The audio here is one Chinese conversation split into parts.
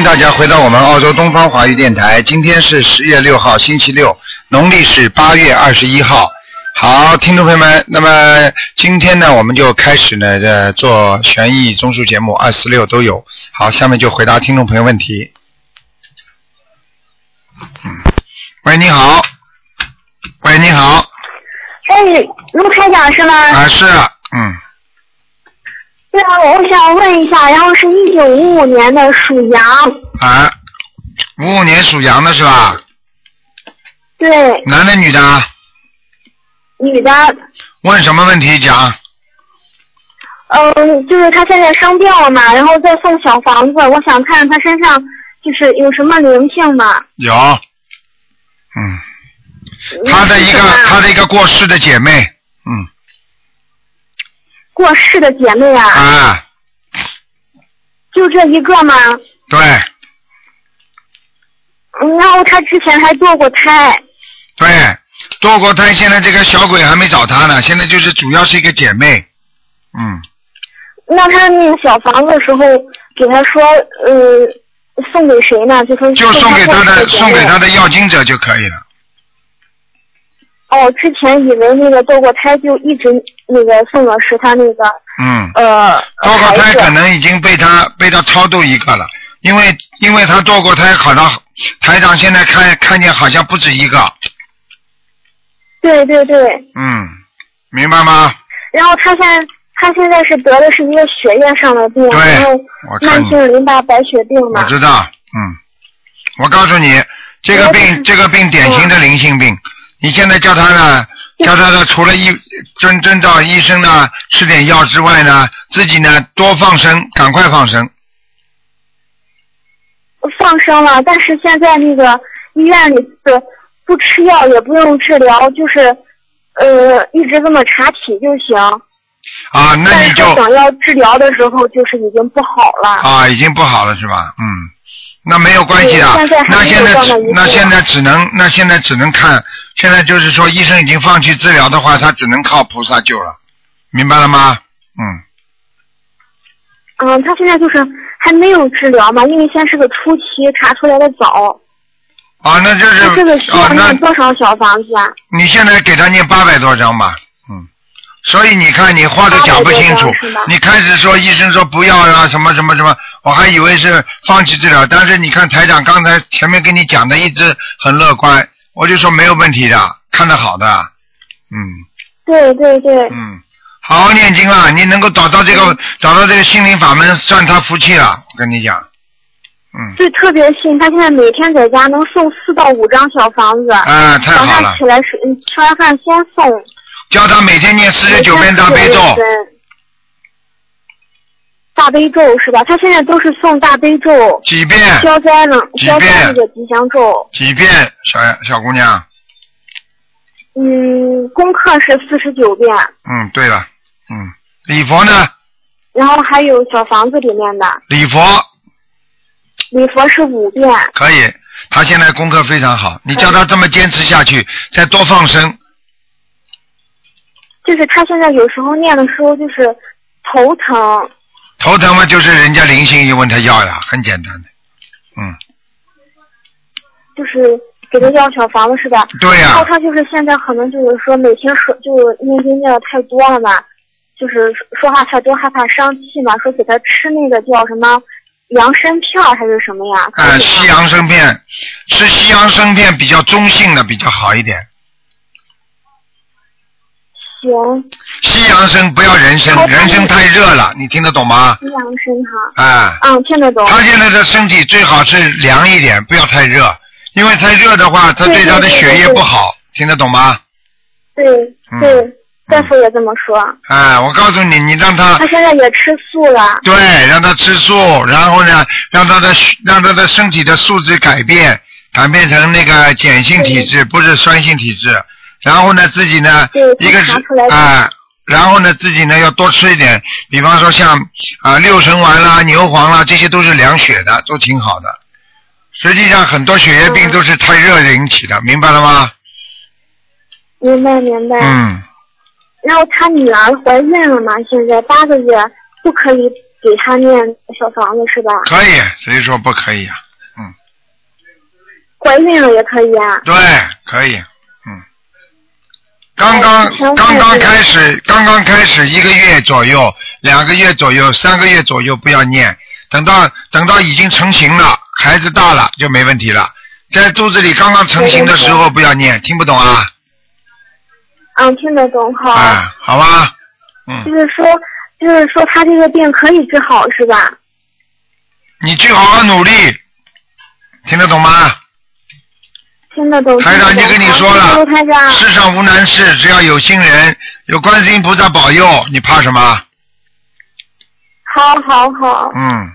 迎大家回到我们澳洲东方华语电台。今天是十月六号，星期六，农历是八月二十一号。好，听众朋友们，那么今天呢，我们就开始呢，呃，做悬疑综述节目，二四六都有。好，下面就回答听众朋友问题。嗯，喂，你好。喂，你好。哎，卢台长是吗？啊，是，嗯，对啊，我想问一下，然后是一九五五年的属羊，啊，五五年属羊的是吧？对，男的女的？女的，问什么问题讲？嗯，就是他现在生病了嘛，然后在送小房子，我想看看她身上就是有什么灵性嘛。有，嗯，他的一个是什么她的一个过世的姐妹，嗯，过世的姐妹啊，啊，就这一个吗？对，嗯，然后她之前还堕过胎，对，堕过胎，现在这个小鬼还没找她呢，现在就是主要是一个姐妹，嗯，那她那个小房子的时候给她说，呃，送给谁呢？就说就送给她的送给她的要经者就可以了，哦，之前以为那个堕过胎就一直那个宋老师他那个嗯，呃堕过胎可能已经被他被他超度一个了，因为因为他堕过胎，好像台长现在看看见好像不止一个，对对对，嗯，明白吗？然后他现在他现在是得的是一个血液上的病，对慢性淋巴白血病嘛。我知道，嗯，我告诉你，这个病这个病典型的灵性病，你现在叫他呢，叫他呢，除了医遵遵照医生呢吃点药之外呢，自己呢多放生，赶快放生。放生了，但是现在那个医院里是不吃药也不用治疗，就是呃一直这么查体就行。啊，那你就想要治疗的时候，就是已经不好了。啊，已经不好了是吧？嗯，那没有关系的那现在那现在只能那现在只能看，现在就是说医生已经放弃治疗的话，他只能靠菩萨救了，明白了吗？嗯。嗯，他现在就是还没有治疗嘛，因为现在是个初期，查出来的早。啊，那就是他这个需要念多少小房子啊？你现在给他念八百多张吧，嗯，所以你看你话都讲不清楚800多张是吧，你开始说医生说不要啊什么什么什么，我还以为是放弃治疗，但是你看台长刚才前面跟你讲的一直很乐观，我就说没有问题的，看得好的，嗯。对对对，嗯，好好念经啊，你能够找到这个找到这个心灵法门，算他福气了，我跟你讲，嗯，对，特别信。他现在每天在家能送四到五张小房子，啊，太好了。早上起，来吃完饭先送。叫他每天念四十九遍大悲咒，大悲咒是吧？他现在都是送大悲咒、几遍？消灾呢，消灾那个吉祥咒。几遍，小小姑娘？嗯，功课是四十九遍，嗯，对了，嗯，礼佛呢？然后还有小房子里面的礼佛礼佛是五遍。可以，他现在功课非常好，你叫他这么坚持下去，再多放生，就是他现在有时候念的时候就是头疼，头疼嘛就是人家灵性一问他要呀，很简单的，嗯，就是给他要小房子是吧？对呀、然后他就是现在可能就是说每天说就是念经念的太多了嘛，就是说话太多害怕伤气嘛，说给他吃那个叫什么羊参片还是什么呀？呃，西洋参片，吃西洋参片比较中性的比较好一点，行，西洋参不要人参，人参太热了，你听得懂吗？西洋参哈，啊，嗯，听得懂。他现在的身体最好是凉一点，不要太热，因为太热的话，他对他的血液不好，听得懂吗？对嗯对，大夫也这么说。哎，我告诉你，你让他他现在也吃素了，对，让他吃素，然后呢，让他的让他的身体的素质改变，改变成那个碱性体质，不是酸性体质。然后呢，自己呢对，一个是啊、然后呢，自己呢要多吃一点，比方说像啊、六神丸啦、牛黄啦，这些都是凉血的，都挺好的。实际上，很多血液病嗯都是太热引起的，明白了吗？明白明白。嗯，然后他女儿怀孕了嘛，现在八个月，不可以给他念小房子是吧？可以，谁说不可以啊？嗯怀孕了也可以啊？对，可以，嗯。刚刚刚刚开始，刚刚开始一个月左右，两个月左右，三个月左右不要念，等到等到已经成型了，孩子大了就没问题了。在肚子里刚刚成型的时候不要念，听不懂啊？嗯，听得懂，好。哎，好吧，嗯就，是说，就是说他这个病可以治好是吧？你去好好努力，听得懂吗？听得懂。台长已经跟你说了。世上无难事，只要有心人，有观世音菩萨保佑，你怕什么？好好好，嗯，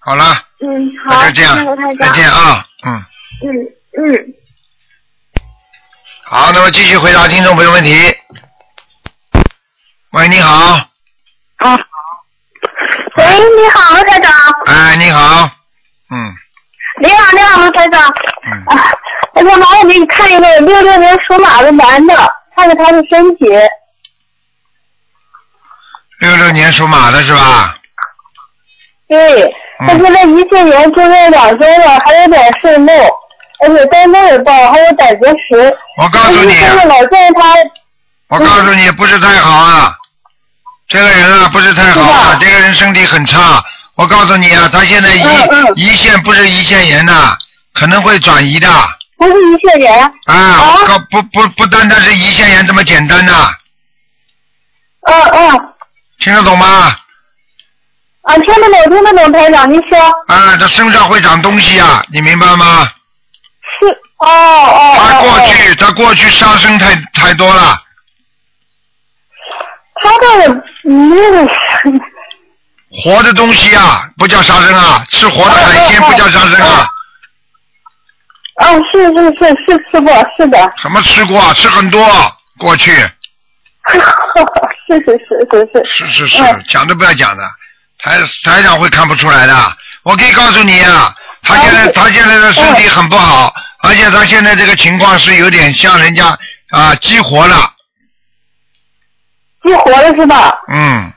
好了，嗯，好，那就这样谢谢卢台，再。见啊，嗯。嗯嗯。好，那么继续回答听众朋友问题。喂，你好，啊。喂，你好，台长。哎，你好，嗯你好，你好，卢台长。嗯，啊，我想麻烦给你看一个六六年属马的男的，看看他的身体。六六年属马的是吧？对，嗯他现在胰腺炎住院两周了，还有点肾漏，而且肝脏也爆，还有胆结石。我告诉你，现在老建议他，我告诉你，不是太好啊，这个人啊不是太好啊，这个人身体很差。我告诉你啊，他现在胰嗯嗯胰腺不是胰腺炎呐、可能会转移的不是胰腺炎。啊，不不不单单是胰腺炎这么简单呐、嗯嗯，听得懂吗？啊，听得懂，听得懂，台长，您说啊，他身上会长东西啊，你明白吗？是？哦哦他过去他过去杀生太太多了，他这个活的东西啊不叫杀生啊，吃活的海鲜不叫杀生啊。啊，是是是是吃过，是的，什么吃过啊？吃很多，过去是是是是是，是是是嗯，讲都不要讲的，台台长会看不出来的。我可以告诉你啊，他现在哦他现在的身体很不好，而且他现在这个情况是有点像人家啊激活了，激活了是吧？嗯，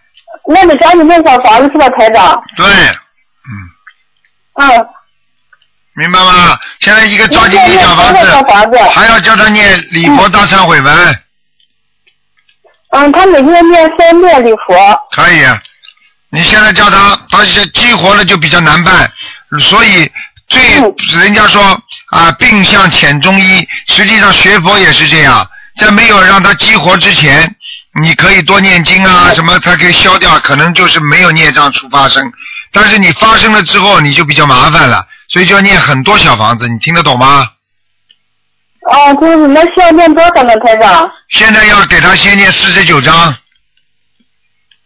那得赶紧念小房子是吧，台长？对，嗯，嗯。明白吗？现在一个抓紧念小房子子，还要叫他念礼佛大忏悔文，嗯，他每天念三遍礼佛。可以。你现在叫他，他是激活了就比较难办，所以最嗯人家说啊，病向浅中医，实际上学佛也是这样，在没有让他激活之前，你可以多念经啊，嗯什么它可以消掉，可能就是没有孽障出发生，但是你发生了之后，你就比较麻烦了，所以就要念很多小房子，你听得懂吗？哦，就是那需要念多少呢，台长？现在要给他先念四十九章。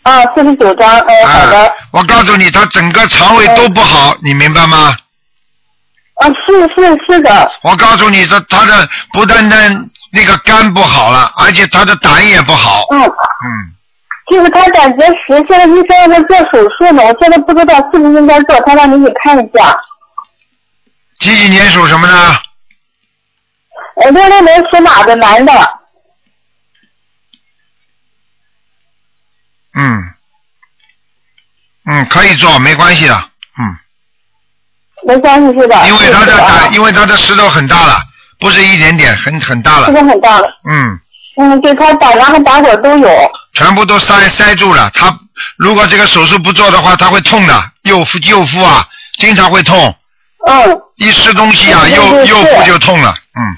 啊，四十九章，哎，好的。啊，我告诉你，他整个肠胃都不好，你明白吗？啊，是是是的，我告诉你，他他的不单单那个肝不好了，而且他的胆也不好。嗯，嗯，就是他胆结石，现在医生让他做手术呢，我现在不知道是不是应该做，他让您给看一下。几几年属什么的？呃，六六年属马的男的，嗯，嗯，可以做，没关系的。嗯，没关系是吧？因为他的胆，因为他的石头很大了，不是一点点，很很大了这。个很大了。嗯，嗯，对他胆囊和胆管都有。全部都塞塞住了。他如果这个手术不做的话，他会痛的。右腹右腹啊，经常会痛，嗯，一吃东西啊，右右腹就痛了。嗯。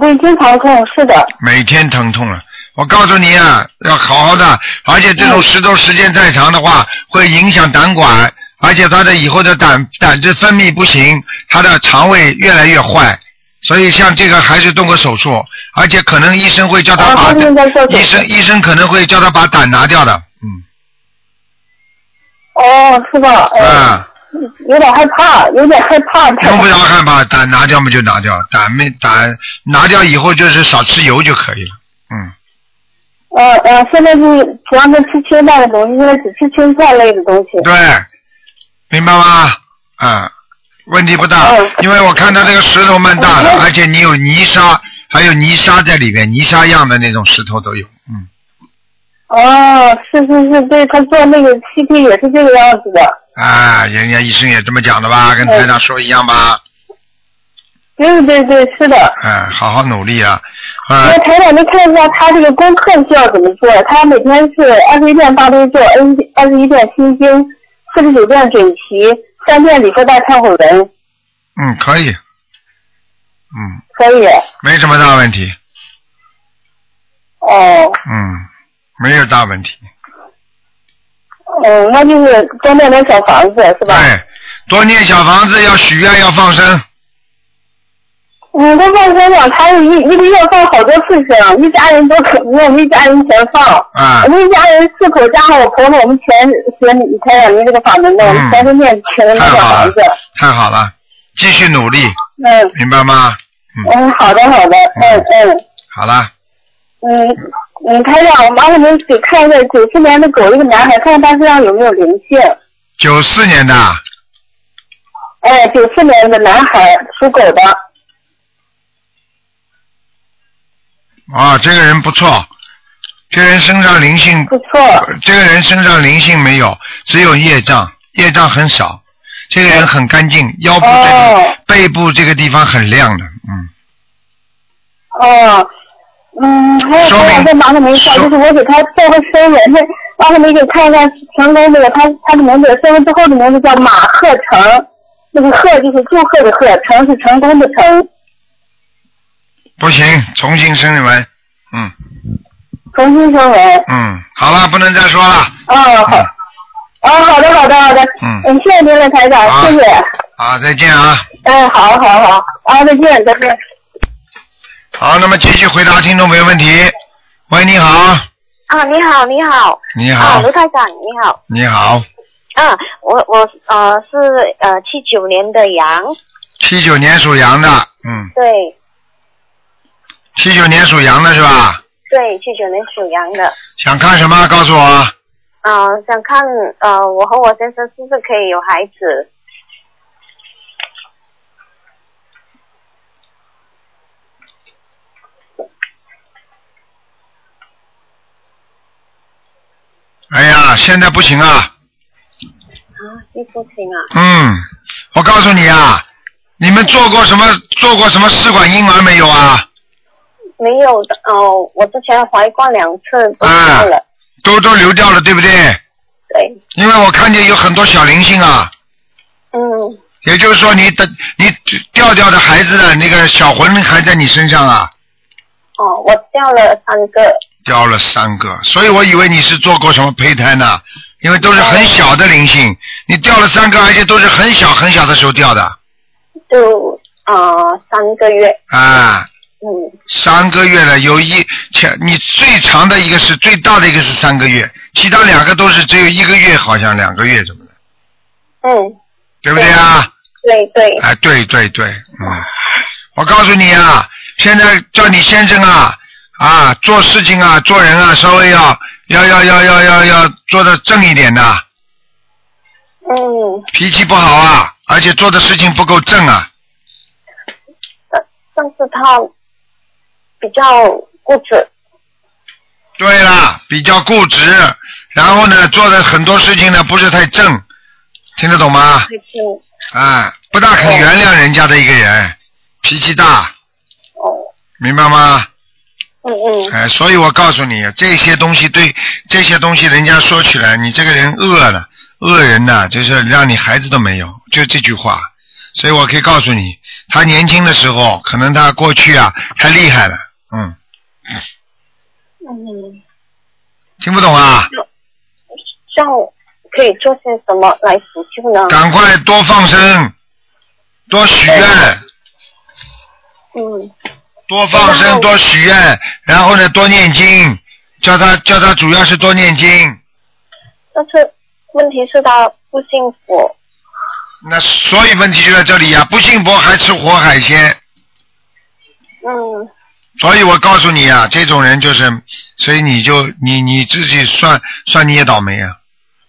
对，经常痛，是的。每天疼痛了。我告诉你啊，要好好的，而且这种石头时间再长的话，会影响胆管，而且他的以后的胆胆汁分泌不行，他的肠胃越来越坏。所以像这个还是动个手术，而且可能医生会叫他把医生医生可能会叫他把胆拿掉的，嗯哦，是吧？哎，啊，有点害怕，有点害怕。用不着害怕，胆拿掉嘛就拿掉，胆没胆拿掉以后就是少吃油就可以了，嗯。呃呃，现在是主要是吃清淡的东西，现在只吃青菜类的东西。对，明白吗？啊，问题不大，嗯因为我看到这个石头蛮大的，嗯而且你有泥沙，还有泥沙在里面，泥沙样的那种石头都有，嗯，哦，是是是，对他做那个 CT 也是这个样子的。啊，人家医生也这么讲的吧，跟台长说一样吧。对对对，是的。嗯，好好努力啊！那啊，台长，您看一下他这个功课需要怎么做？他每天是二十一遍大悲咒，二二十一遍心经，四十九遍准提，三遍礼佛大忏悔文，嗯，可以，嗯，可以。没什么大问题，哦，嗯，没有大问题。嗯，那就是多念点小房子是吧？对，多念小房子，要许愿，要放生。嗯，他放生了，他一一个月放好多次生，一家人都可不，我们一家人全放。啊我们一家人四口加上我婆婆，我们全学你开展您这个法门的，我们全是念全是念小太好了房子。，太好了，继续努力，嗯明白吗？嗯，好的好的，嗯嗯好了，嗯嗯，台长，麻烦您给看一下九四年的狗，一个男孩，看看他身上有没有灵性。九四年的，哎，九四年的男孩，属狗的。啊，这个人不错，这个人身上灵性，不错。这个人身上灵性没有，只有业障，业障很少。这个人很干净，腰部这里、哦。背部这个地方很亮的，嗯，哦，嗯，还有说明台长再麻烦您一下，就是我给他做个生人，那麻烦您给看一下成功这个他他的名字，生完之后的名字叫马鹤成，那个鹤就是祝贺的鹤，成是成功的成，不行，重新生文，嗯。重新生为。嗯，好了，不能再说了，哦，好。嗯。哦，好的，好的，好的。嗯。嗯，谢谢您了，台长，谢谢。好，再见啊。哎，好好好，啊，再见，再见。好，那么继续回答听众朋友问题。喂，你好，啊，你好，你好，啊，你好。卢，台长，你好，你好，啊，我我呃是呃七九年的羊，七九年属羊的，嗯，对七九年属羊的是吧？对，七九年属羊的，想看什么？告诉我。啊、想看呃我和我先生是不是可以有孩子？哎呀，现在不行啊。啊，是不行啊，嗯，我告诉你啊，你们做过什么做过什么试管婴儿没有啊？没有的哦、我之前怀过两次都啊掉了，都都流掉了，对不对？对，因为我看见有很多小灵性啊，嗯，也就是说你的你掉掉的孩子的那个小魂还在你身上啊，哦，我掉了三个，掉了三个，所以我以为你是做过什么胚胎呢，因为都是很小的灵性，你掉了三个，而且都是很小很小的时候掉的。就呃三个月，啊。嗯，三个月了，有一前你最长的一个是最大的一个是三个月，其他两个都是只有一个月，好像两个月什么的，嗯，对不对啊？对对，哎，对对对，嗯，我告诉你啊，现在叫你先生啊啊，做事情啊，做人啊，稍微要要要要要要要做的正一点的，嗯，脾气不好啊，而且做的事情不够正啊，但但是他比较固执，对啦，比较固执，然后呢，做的很多事情呢不是太正，听得懂吗？啊，不大肯原谅人家的一个人，脾气大，哦，明白吗？嗯嗯，哎，所以我告诉你，这些东西对这些东西，人家说起来，你这个人恶了，恶人呐、就是让你孩子都没有，就这句话。所以我可以告诉你，他年轻的时候，可能他过去啊太厉害了，嗯，嗯，听不懂啊？像可以做些什么来补救呢？赶快多放生，多许愿，嗯，多放生，多许愿，然后呢，多念经，叫他叫他主要是多念经。但是问题是他不信佛，那所以问题就在这里呀、不信佛还吃活海鲜，嗯所以我告诉你啊，这种人就是，所以你就你你自己算算你也倒霉啊，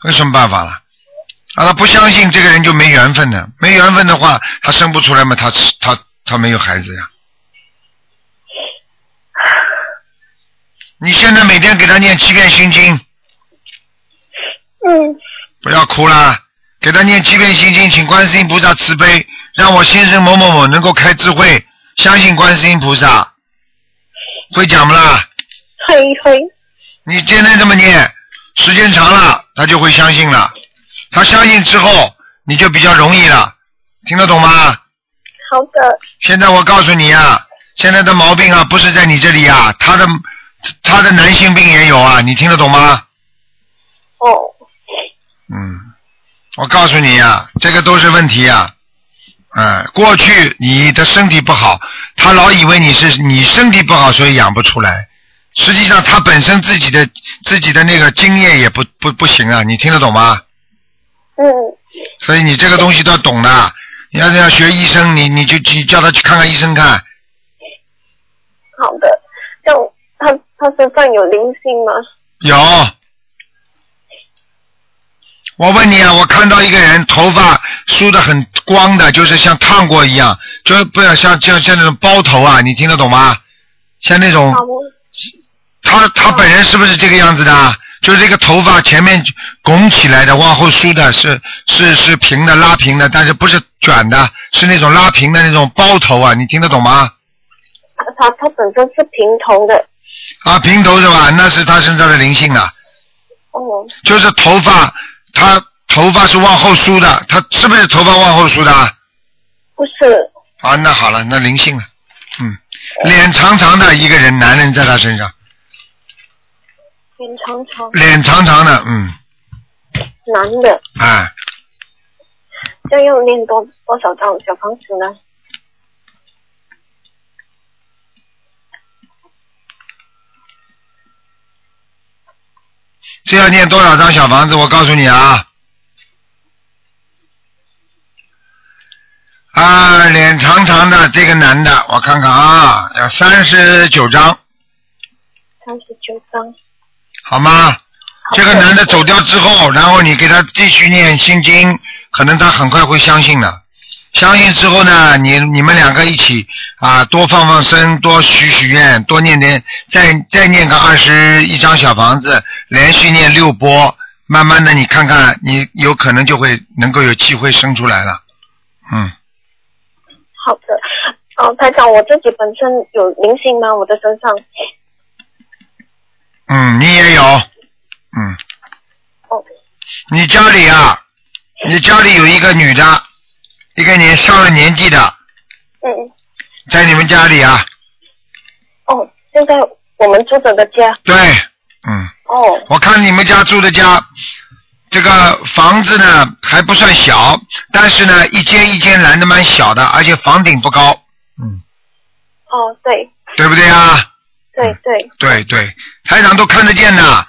有什么办法了？啊，他不相信这个人就没缘分的，没缘分的话，他生不出来嘛，他他他没有孩子呀。你现在每天给他念七遍心经，嗯，不要哭啦，给他念七遍心经，请观世音菩萨慈悲，让我先生某某某能够开智慧，相信观世音菩萨。会讲不啦？会会，你天天这么念，时间长了，他就会相信了。他相信之后，你就比较容易了，听得懂吗？好的，现在我告诉你啊，现在的毛病啊，不是在你这里啊，他的他的男性病也有啊，你听得懂吗？哦，嗯，我告诉你啊、这个都是问题啊、嗯，过去你的身体不好，他老以为你是你身体不好，所以养不出来。实际上他本身自己的自己的那个经验也不不不行啊，你听得懂吗？嗯，所以你这个东西都要懂的。你要是要学医生，你你就去叫他去看看医生看。好的。像他他身上有灵性吗？有，我问你啊，我看到一个人头发梳的很光的，就是像烫过一样，就是不要像像像那种包头啊，你听得懂吗？像那种他他本人是不是这个样子的？就是这个头发前面拱起来的，往后梳的是是是平的拉平的，但是不是卷的，是那种拉平的那种包头啊，你听得懂吗？他他他本身是平头的。啊，平头是吧？那是他身上的灵性啊。哦，就是头发，他头发是往后梳的，他是不是头发往后梳的？不是。啊，那好了，那灵性了，嗯，脸长长的一个人，男人在他身上，脸长长，脸长长的，嗯，男的，哎，这样要念多多少张小房子呢？这要念多少张小房子？我告诉你啊，啊，脸长长的这个男的，我看看啊，要三十九张，三十九张。好吗？这个男的走掉之后，然后你给他继续念心经，可能他很快会相信的。相信之后呢，你你们两个一起啊，多放放生，多许许愿，多念念，再再念个二十一张小房子，连续念六波，慢慢的你看看，你有可能就会能够有机会生出来了。嗯，好的。哦，台长，我自己本身有灵性吗？我的身上？嗯，你也有，嗯，哦，你家里啊，你家里有一个女的，一个年上了年纪的，嗯，在你们家里啊，哦，就在我们住着的家。对，嗯，哦，我看你们家住的家，这个房子呢还不算小，但是呢一间一间拦的蛮小的，而且房顶不高，嗯，哦，对，对不对啊？对对，对对，台长都看得见的。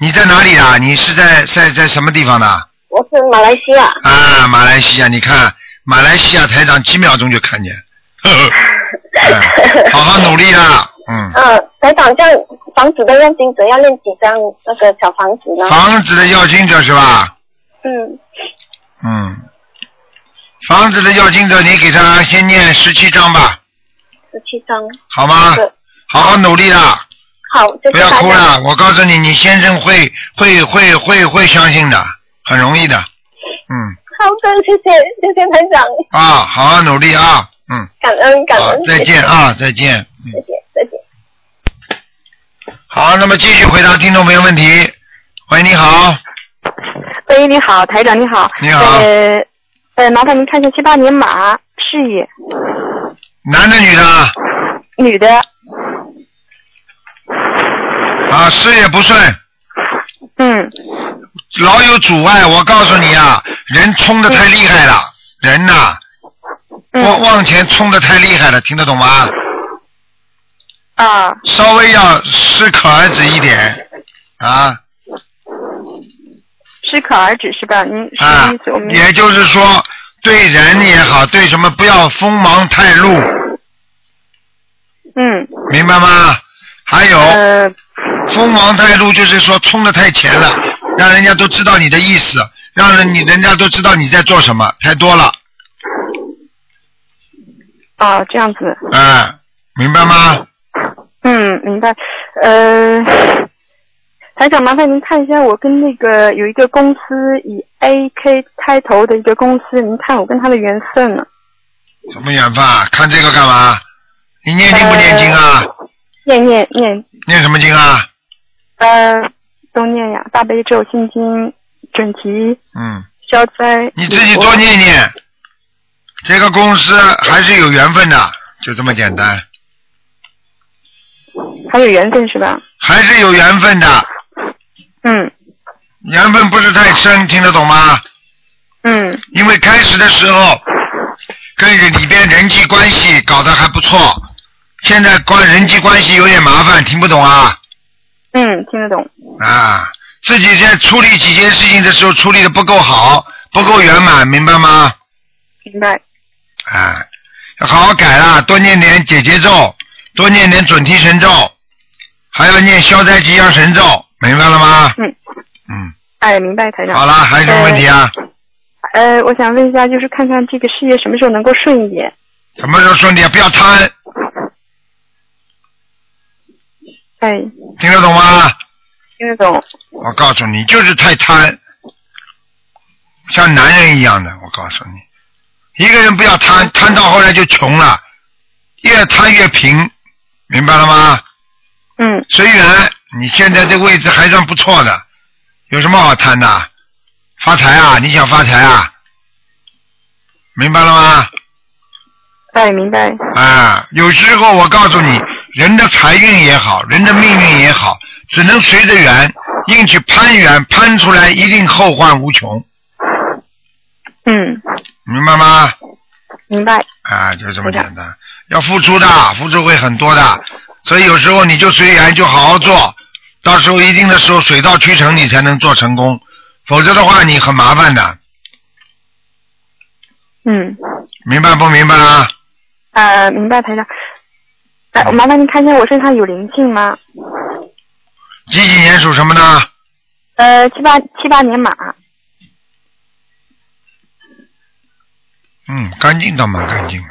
你在哪里啊？你是在在在什么地方的？我是马来西亚。啊，马来西亚，你看马来西亚台长几秒钟就看见，呵 呵哎好好努力啦，嗯。嗯，台长，这样房子的要金者要练几张那个小房子呢？房子的要经者是吧？嗯，嗯，房子的要经者，你给他先念十七章吧，十七张。好吗？好好努力啦，好，谢不要。哭了。我告诉你，你先生会会会会会相信的，很容易的。嗯，好的，谢谢谢谢台长，啊，好好努力啊，嗯，感恩感好恩，，再见啊，再见。嗯谢谢，谢谢再见。好，那么继续回答听众朋友问题。喂，你好，喂，你好，台长你好。你好呃呃，麻烦您看一下七八年马事业，男的女的啊？女的，啊，事业不顺，嗯，老有阻碍。我告诉你啊，人冲的太厉害了，人呐、往嗯往前冲的太厉害了，听得懂吗？啊，稍微要适可而止一点啊适可而止是吧？您什啊么意思？我！们也就是说，对人也好，对什么不要锋芒太露，嗯明白吗？还有呃锋芒太露，就是说冲的太前了，让人家都知道你的意思，让人你人家都知道你在做什么，太多了，哦这样子，哎，明白吗？嗯明白。呃，台长，麻烦您看一下，我跟那个有一个公司以 A K 开头的一个公司，您看我跟他的缘分呢？什么缘分啊？看这个干嘛？你念经不念经啊？念念念，念什么经啊？呃，都念呀，大悲咒、心经、准提、嗯，消灾。你自己多念念。这个公司还是有缘分的，就这么简单，还有缘分是吧？还是有缘分的。嗯缘分不是太深，听得懂吗？嗯因为开始的时候跟人里边人际关系搞得还不错，现在关人际关系有点麻烦，听不懂啊嗯，听得懂。啊！自己在处理几件事情的时候处理的不够好，不够圆满，明白吗？明白。啊，要好好改啦，多念点解结咒，多念点准提神咒，还要念消灾吉祥神咒，明白了吗？嗯嗯，哎，明白，台长。好了，还有什么问题啊？呃，我想问一下，就是看看这个事业什么时候能够顺一点？什么时候顺利啊？不要贪，哎，听得懂吗？听得懂。我告诉你，就是太贪，像男人一样的。我告诉你，一个人不要贪，贪到后来就穷了，越贪越贫，明白了吗？嗯随缘，你现在这位置还算不错的，有什么好贪的？发财啊？你想发财啊？明白了吗？哎，明白。啊，有时候我告诉你，人的财运也好，人的命运也好，只能随着缘硬去攀缘，攀出来一定后患无穷，嗯，明白吗？明白。啊，就这么简单，要付出的，付出会很多的，所以有时候你就随缘，就好好做，到时候一定的时候水到渠成，你才能做成功，否则的话你很麻烦的，嗯，明白不明白啊？呃，明白，台长。哎，麻烦您看一下我身上有灵性吗？几几年属什么呢？呃，七八七八年马。嗯，干净倒蛮干净的。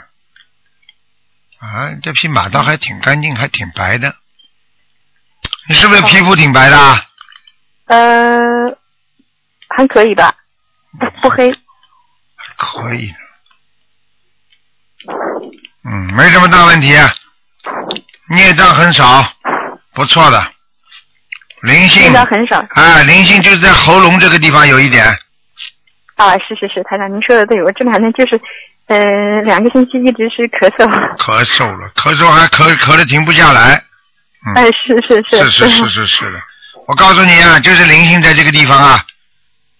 啊，这匹马倒还挺干净，还挺白的。你是不是皮肤挺白的啊？呃，还可以吧，不不黑。还可以。嗯，没什么大问题，孽障很少，不错的。灵性孽障很少。啊，灵性就是在喉咙这个地方有一点，啊，是是是，台长您说的对，我这两天就是，呃，两个星期一直是咳嗽。咳嗽了，咳嗽还咳咳的停不下来。嗯，哎，是是是。是是是是的，我告诉你啊，就是灵性在这个地方啊，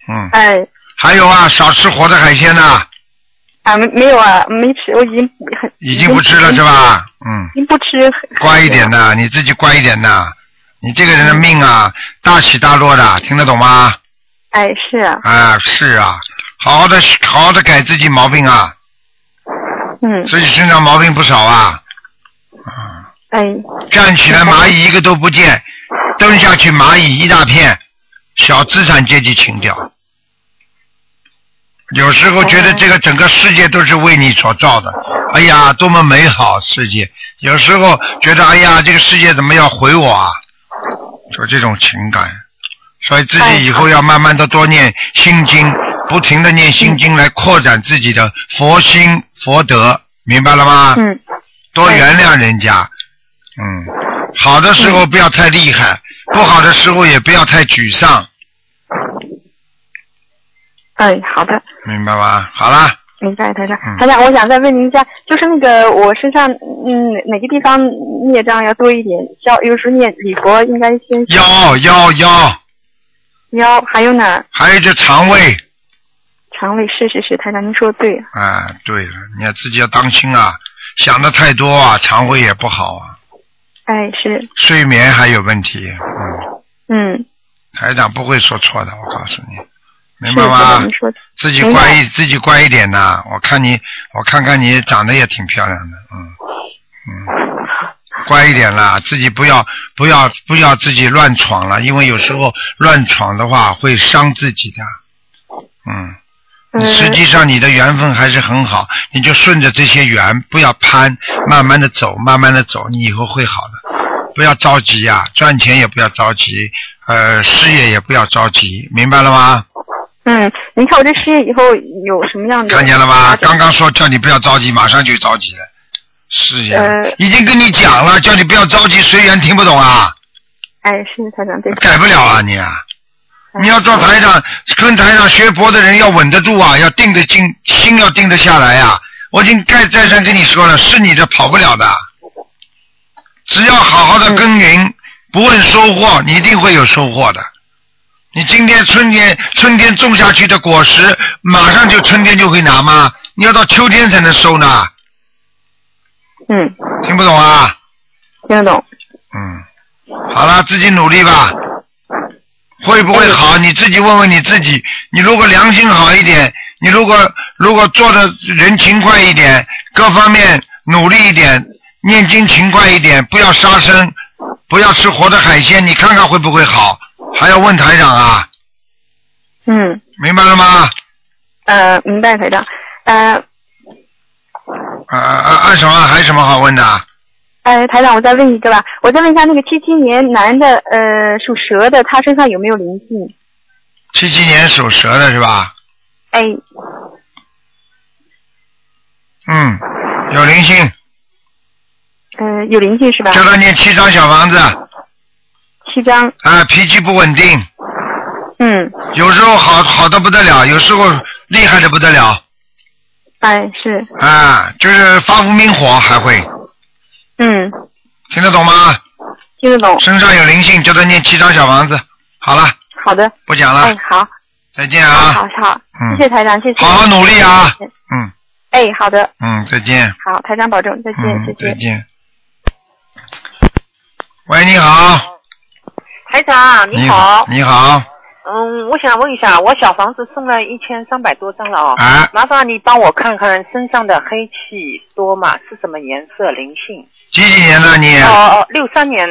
嗯，哎，还有啊，少吃活的海鲜呐、啊没没有啊，没吃，我已经很已经不吃了是？吧？嗯，已经不吃。乖一点的，你自己乖一点的，你这个人的命啊，大起大落的，听得懂吗？哎，是啊，啊，是啊，好好的好好的改自己毛病啊，嗯，自己身上毛病不少啊，啊，哎，站起来蚂蚁一个都不见，蹲下去蚂蚁一大片，小资产阶级情调。有时候觉得这个整个世界都是为你所造的，哎呀，多么美好世界！有时候觉得，哎呀，这个世界怎么要毁我啊？就这种情感，所以自己以后要慢慢的多念心经，不停的念心经来扩展自己的佛心佛德，明白了吗？嗯，多原谅人家，嗯，好的时候不要太厉害，不好的时候也不要太沮丧，哎，好的，明白吗？好啦，明白，台长。嗯。台长，我想再问您一下，就是那个我身上，嗯，哪个地方孽障要多一点？消，有时候念礼佛应该先消腰腰腰，腰，还有哪？还有这肠胃，肠胃，是是是，台长您说的对。啊，对了，你要自己要当心啊，想的太多啊，肠胃也不好啊，哎，是，睡眠还有问题，嗯，嗯，台长不会说错的，我告诉你，明白吗。自己乖一自己乖一点呐，我看你，我看看你长得也挺漂亮的，嗯嗯，乖一点啦，自己不要不要不要自己乱闯了，因为有时候乱闯的话会伤自己的，嗯实际上你的缘分还是很好，你就顺着这些缘，不要攀，慢慢的走，慢慢的走，你以后会好的。不要着急呀、赚钱也不要着急，呃，事业也不要着急，明白了吗？嗯，您看我这事业以后有什么样的？看见了吗？刚刚说叫你不要着急，马上就着急了。是呀，呃已经跟你讲了，叫你不要着急，随缘，听不懂啊？哎，是台长，对。改不了啊你啊！哎你要做台长，跟台长学佛的人要稳得住啊，要定得静，心要定得下来呀、我已经再再三跟你说了，是你的跑不了的。只要好好的耕耘，不问收获，你一定会有收获的。你今天春天春天种下去的果实，马上就春天就会拿吗？你要到秋天才能收呢。嗯，听不懂啊？听得懂。嗯，好了，自己努力吧。会不会好？你自己问问你自己。你如果良心好一点，你如果如果做的人勤快一点，各方面努力一点，念经勤快一点，不要杀生，不要吃活的海鲜，你看看会不会好？还要问台长啊？嗯，明白了吗？呃，明白台长。呃，啊啊按什么？还有什么好问的？呃，台长，我再问一个吧，我再问一下那个七七年男的，呃，属蛇的，他身上有没有灵性？七七年属蛇的是吧？哎，嗯，有灵性，呃，有灵性是吧？叫他念七张小房子。七张。啊，脾气不稳定，嗯，有时候好好的不得了，有时候厉害的不得了，哎，是，啊，就是发无名火还会，嗯，听得懂吗？听得懂。身上有灵性，叫他念七张小房子。好了，好的。不讲了。哎，，好，再见，啊，好，好，嗯。谢谢台长，谢谢。好好努力啊。嗯。哎，好的，嗯，再见，好，台长保重，再见，嗯谢，谢。再见。喂，你好，台长你好，你好，嗯，我想问一下，我小房子送了一千三百多张了哦，哎，麻烦你帮我看看身上的黑气多吗？是什么颜色？灵性？几几年的你？哦哦，六三年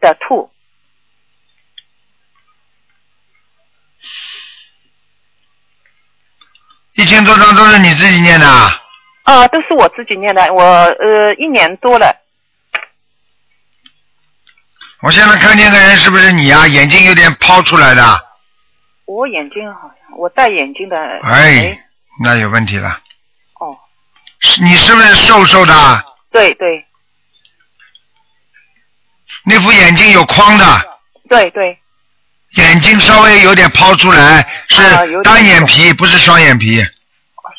的兔。一千多张都是你自己念的啊？哦，都是我自己念的，我呃一年多了。我现在看见个人是不是你啊？眼睛有点抛出来的，我眼睛好像我戴眼镜的。哎，那有问题了。哦，是你是不是瘦瘦的？对对那副眼镜有框的，对对，眼睛稍微有点抛出来，啊是单眼皮，不是双眼皮。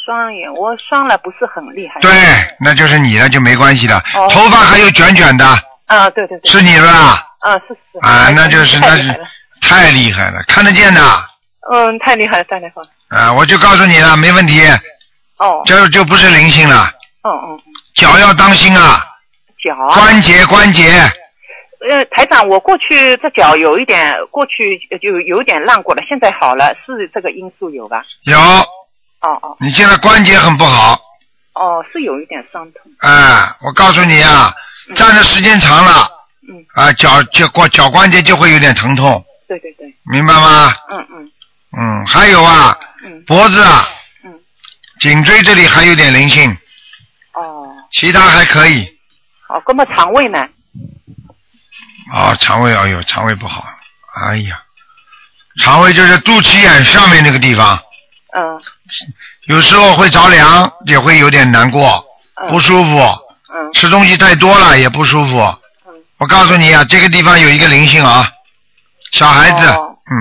双眼我双了不是很厉害。对，那就是你了，就没关系了。哦头发还有卷卷的，啊，对对对。是你的吧？啊，是是。啊，那就是那是太厉害了看得见的。嗯，太厉害了，太厉害了。啊，我就告诉你了，没问题，哦，这就不是灵性了，嗯嗯，脚要当心啊，脚啊。关节关节，呃，台长，我过去这脚有一点，过去就有点烂过了，现在好了，是这个因素有吧？有，哦哦你现在关节很不好，哦，是有一点伤痛。啊，我告诉你啊，站的时间长了，嗯，啊，脚脚关脚关节就会有点疼痛，对对对，明白吗？嗯嗯。嗯，还有啊，嗯，脖子啊，嗯，颈椎这里还有点灵性，哦，其他还可以。哦，那么肠胃呢？哦，肠胃哦哟，肠胃不好，哎呀，肠胃就是肚脐眼上面那个地方，嗯。有时候会着凉，也会有点难过，嗯。不舒服，嗯。吃东西太多了也不舒服。嗯，我告诉你啊，这个地方有一个灵性啊，小孩子，哦嗯，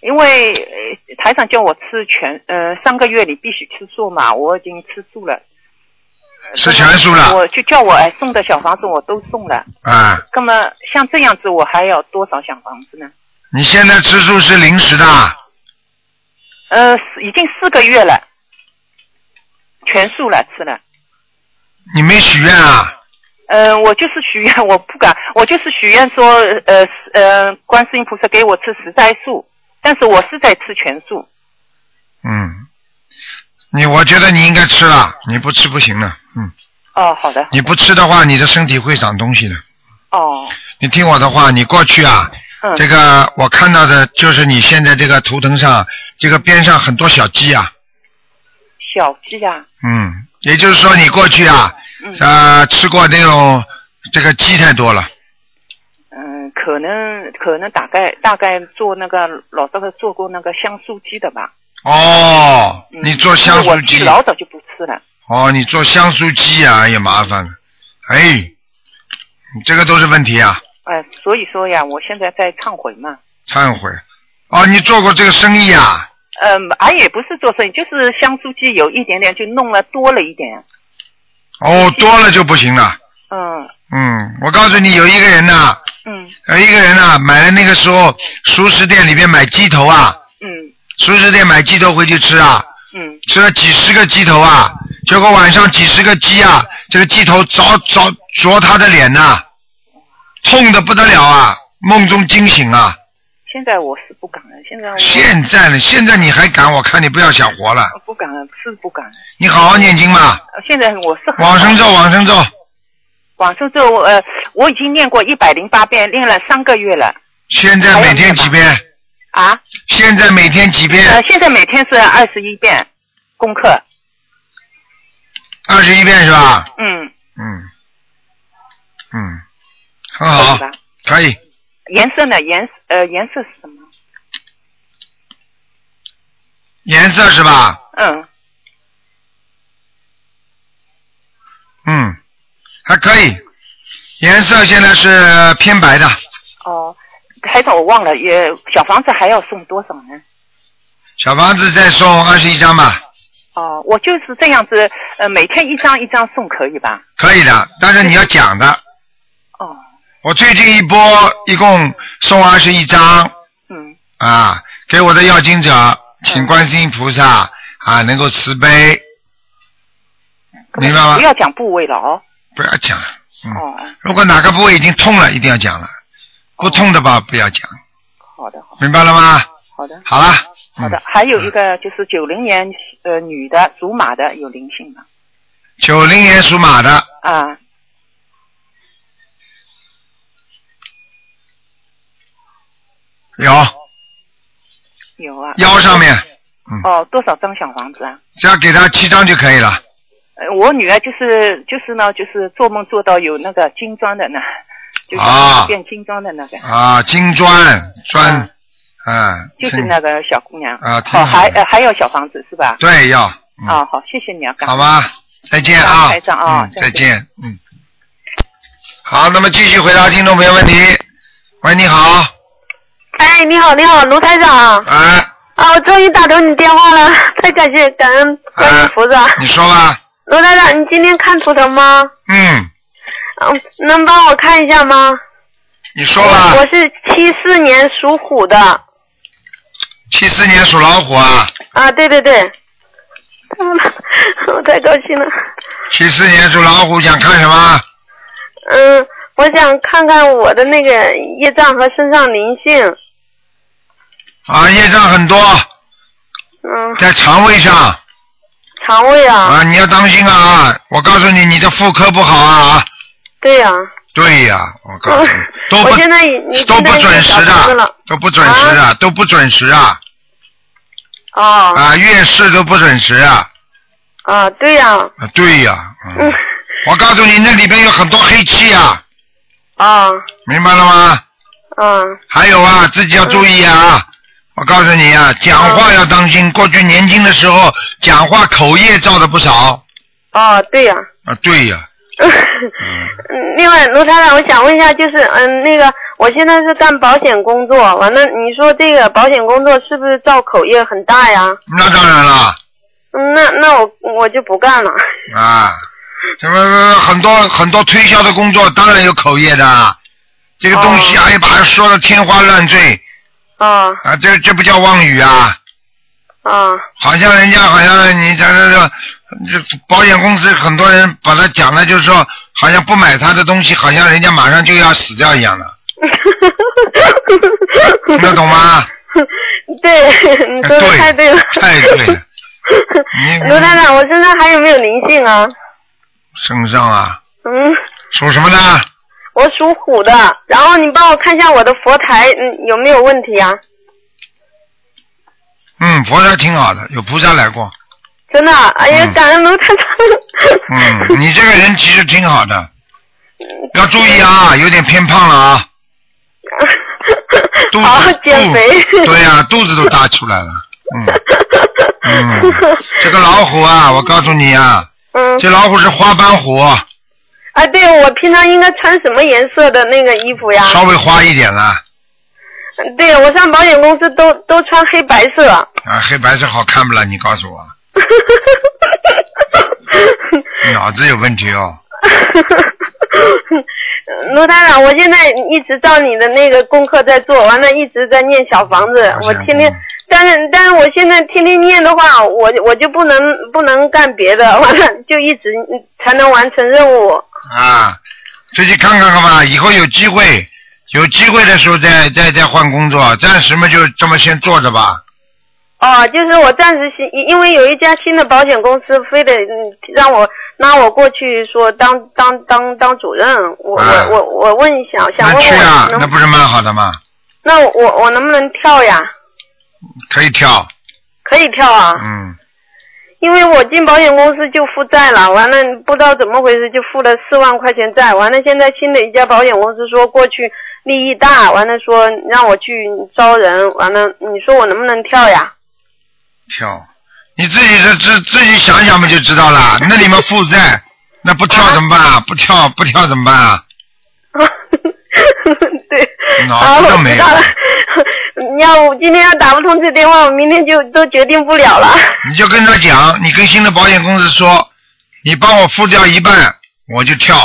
因为呃台长叫我吃全，呃，上个月你必须吃素嘛，我已经吃素了。吃全素了我就叫我哎送的小房子我都送了。啊，那么像这样子，我还要多少小房子呢？你现在吃素是临时的，呃，已经四个月了，全素了，吃了。你没许愿啊？呃，我就是许愿，我不敢，我就是许愿说，呃呃，观世音菩萨给我吃十斋素，但是我是在吃全素。嗯，你我觉得你应该吃了，你不吃不行了，嗯，哦，好的。你不吃的话，你的身体会长东西的。哦，你听我的话，你过去啊，嗯，这个我看到的就是你现在这个图腾上，这个边上很多小鸡啊，小鸡啊，嗯，也就是说你过去啊，嗯，呃，吃过那种这个鸡太多了，嗯可能可能大概大概做那个老早的做过那个香酥鸡的吧。哦，嗯你做香酥鸡吃，老早就不吃了。哦，你做香酥鸡啊，也麻烦了。哎，你这个都是问题啊，哎、所以说呀，我现在在忏悔嘛。忏悔。哦，你做过这个生意啊？嗯，俺也不是做生意，就是香酥鸡有一点点就弄了多了一点。哦，多了就不行了。嗯。嗯，我告诉你，有一个人呐、嗯。有一个人啊，买了那个时候熟食店里面买鸡头啊，嗯。熟食店买鸡头回去吃啊，嗯，吃了几十个鸡头啊，结果晚上几十个鸡啊，这个鸡头着着啄他的脸呐、痛的不得了啊，梦中惊醒啊。现在我是不敢了，现在我现在呢，现在你还敢？我看你不要想活了，不敢了，是不敢了。你好好念经嘛，呃现在我是很往生咒，往生咒，往生咒，呃，我已经念过一百零八遍，念了三个月了现在每天几遍？啊。现在每天几呃，遍？现在每天是二十一遍功课。二十一遍是吧？嗯，嗯，嗯，很好可以。颜色呢？颜呃颜色是什么？颜色是吧？嗯，嗯，还可以。颜色现在是偏白的，哦，台长我忘了，也小房子还要送多少呢？小房子再送二十一张吧，哦，我就是这样子，呃，每天一张一张送可以吧？可以的。但是你要讲的，哦，我最近一波一共送二十一张。嗯，啊，给我的要经者，请观世音菩萨啊能够慈悲，明白吗？不？要讲部位了哦。不要讲，嗯，哦，如果哪个部位已经痛了，一定要讲了，不痛的吧不要讲，好的，好明白了吗？好的，好了，好的。嗯。。还有一个就是九零年呃女的属马的有灵性吗？九零年属马的，啊，有有啊。腰上面，哦，多少张小房子啊？只要给他七张就可以了。呃，我女儿就是就是呢，就是做梦做到有那个金砖的呢，就是啊变金砖的那个，啊，金砖砖，啊，挺就是那个小姑娘。啊好还呃还有小房子是吧？对要，嗯，啊，好，谢谢你啊，感恩好吧，再见啊恩台长，啊再见，嗯。好，那么继续回答听众朋友问题。喂，你好，哎，你好，你好，卢台长。哎，啊，我终于打通你电话了，太感谢感恩观世音菩萨。你说吧，卢台长，你今天看图腾吗？嗯，嗯，能帮我看一下吗？你说吧我，是七四年属虎的。七四年属老虎啊，啊，对对对。嗯，我太高兴了。七四年属老虎，想看什么？嗯，我想看看我的那个业障和身上灵性。啊，业障很多，嗯，在肠胃上肠胃啊。啊，你要当心啊！我告诉你，你的妇科不好啊！对呀、对呀，我告诉你，都不都不准时的，都不准时的，都不准时啊！哦啊，月事都不准时啊！啊，对呀、啊，对呀，嗯嗯，我告诉你，那里边有很多黑气啊，啊明白了吗？啊还有啊，自己要注意啊！我告诉你啊，讲话要当心。过去年轻的时候，讲话口业造的不少啊，对呀、啊。对呀，嗯，另外，卢台长，我想问一下，就是嗯，那个我现在是干保险工作，完了，你说这个保险工作是不是造口业很大呀？那当然了嗯，那那我我就不干了。啊，什么很多很多推销的工作当然有口业的，这个东西哦哎呀，把它说的天花乱坠啊啊，这这不叫妄语啊！啊好像人家好像你这这这这保险公司很多人把他讲的，就是说好像不买他的东西，好像人家马上就要死掉一样的，听得懂吗？对，你说的太对了。太对了你 卢台长，我身上还有没有灵性啊？身上啊，嗯，属什么的？我属虎的，然后你帮我看一下我的佛台，嗯，有没有问题啊？嗯，佛台挺好的，有菩萨来过。真的啊，哎呀，嗯感恩卢台长。嗯，你这个人其实挺好的，要注意啊，有点偏胖了啊。肚好子减肥。肚对呀、肚子都大出来了。嗯嗯，这个老虎啊，我告诉你啊，嗯这老虎是花斑虎，啊，对，我平常应该穿什么颜色的那个衣服呀？稍微花一点了对，我上保险公司都都穿黑白色。啊，黑白色好看不啦？你告诉我，脑子有问题哦。卢台长，我现在一直照你的那个功课在做，完了一直在念小房子，我天天，但是但是我现在天天念的话，我我就不能不能干别的，完了就一直才能完成任务。啊，自己看看看吧，以后有机会，有机会的时候再再再换工作，暂时嘛就这么先做着吧。哦，就是我暂时新，因为有一家新的保险公司非得嗯让我拉我过去说当当当当主任，我、啊我我我问一下，想那问问去啊，那不是蛮好的吗？那我我能不能跳呀？可以跳，可以跳啊。嗯，因为我进保险公司就负债了，完了不知道怎么回事就负了四万块钱债，完了现在新的一家保险公司说过去利益大，完了说让我去招人，完了你说我能不能跳呀？跳，你自己这自自己想想不就知道了。那你们负债，那不跳怎么办啊？不跳不跳怎么办啊？对，脑子都没了。你要我今天要打不通这电话，我明天就都决定不了了。你就跟他讲，你跟新的保险公司说，你帮我付掉一半，我就跳。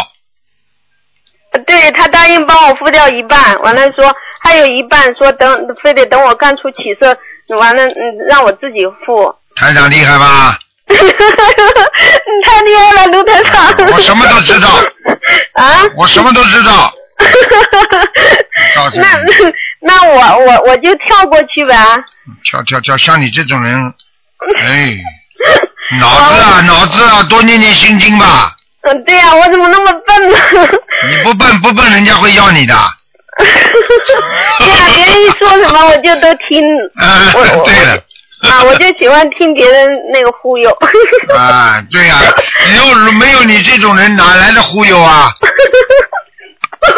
对他答应帮我付掉一半，完了说还有一半说等非得等我干出起色，完了嗯让我自己付。台长厉害吧？你 太厉害了，卢台长。我什么都知道。啊？我什么都知道。告诉你那那那我我我就跳过去呗。跳跳跳，像你这种人，哎，脑子啊脑子啊，多念念心经吧。嗯，对呀、我怎么那么笨呢？你不笨不笨，人家会要你的。对呀、别人一说什么我就都听。对了。啊，我就喜欢听别人那个忽悠。啊，对呀、有没有你这种人，哪来的忽悠啊？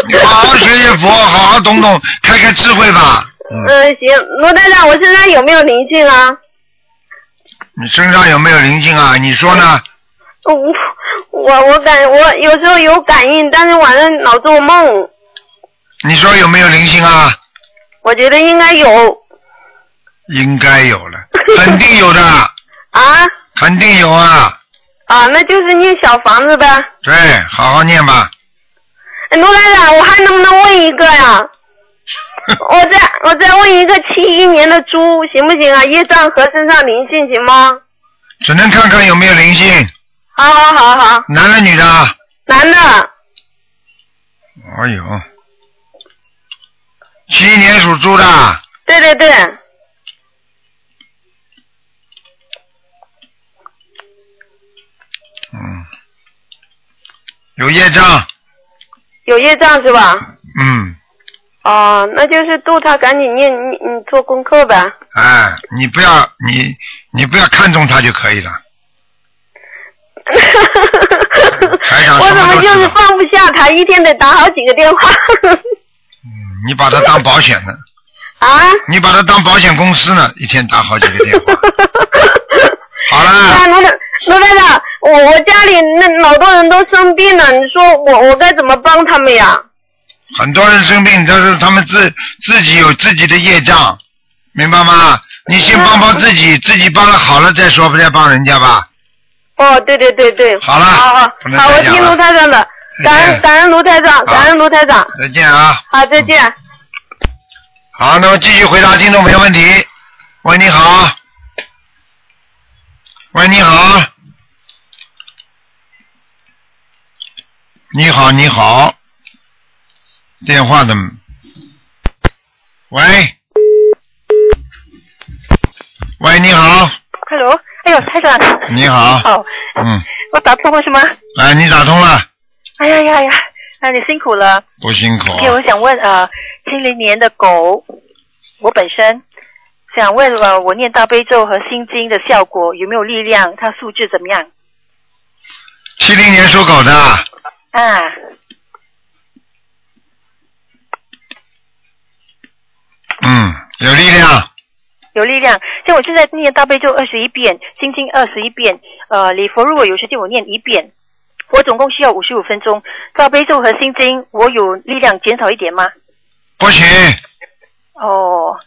你 好好学学佛，好好懂懂，开开智慧吧。嗯，行，罗台长，我身上有没有灵性啊？你身上有没有灵性啊？你说呢？我我我感我有时候有感应，但是晚上老做梦。你说有没有灵性啊？我觉得应该有应该有了，肯定有的，啊肯定有啊。啊，那就是念小房子呗。对，好好念吧。哎卢台长，我还能不能问一个呀？我再我再问一个七一年的猪行不行啊？业障和身上灵性行吗？只能看看有没有灵性，好好好好，男的女的？男的，哎呦，七一年属猪的，对对对，嗯，有业障，有业障是吧？嗯，哦，那就是度他赶紧念，你你做功课呗。哎，你不要你你不要看中他就可以了。我怎么就是放不下他，一天得打好几个电话。你把他当保险呢？啊？你把他当保险公司呢？一天打好几个电话。好了，啊，卢台卢台长，我我家里那老多人都生病了，你说我我该怎么帮他们呀？很多人生病，但是他们自自己有自己的业障，明白吗？你先帮帮自己，自己帮了好了再说，不再帮人家吧。哦，对对对对。好了好好好，我听卢台长的，感恩感恩卢台长，感恩卢台长。再见啊！好，再见。好，那么继续回答听众朋友问题。喂，你好。喂，你好。你好，你好。电话怎么？喂。喂，你好。Hello，哎呦，台长。你好好，嗯，我打通了是吗？哎，你打通了，哎呀呀呀，那你辛苦了。不辛苦。OK，我想问呃，七零年的狗，我本身想问呃，我念大悲咒和心经的效果有没有力量？它素质怎么样？七零年属狗的，啊，嗯有力量，有力量。像我现在念大悲咒二十一遍，心经二十一遍，呃，礼佛如果有时间我念一遍，我总共需要五十五分钟。大悲咒和心经，我有力量减少一点吗？不行，哦，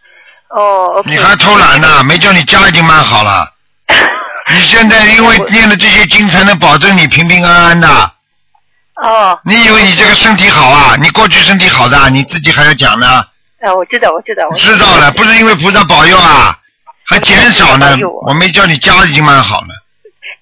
哦。你还偷懒呢，没叫你加已经蛮好了。你现在因为念了这些经，才能保证你平平安安的。哦，你以为你这个身体好啊？你过去身体好的，你自己还要讲呢。啊，我知道，我知道，我知道了，不是因为菩萨保佑啊，还减少呢。我我没叫你加已经蛮好了。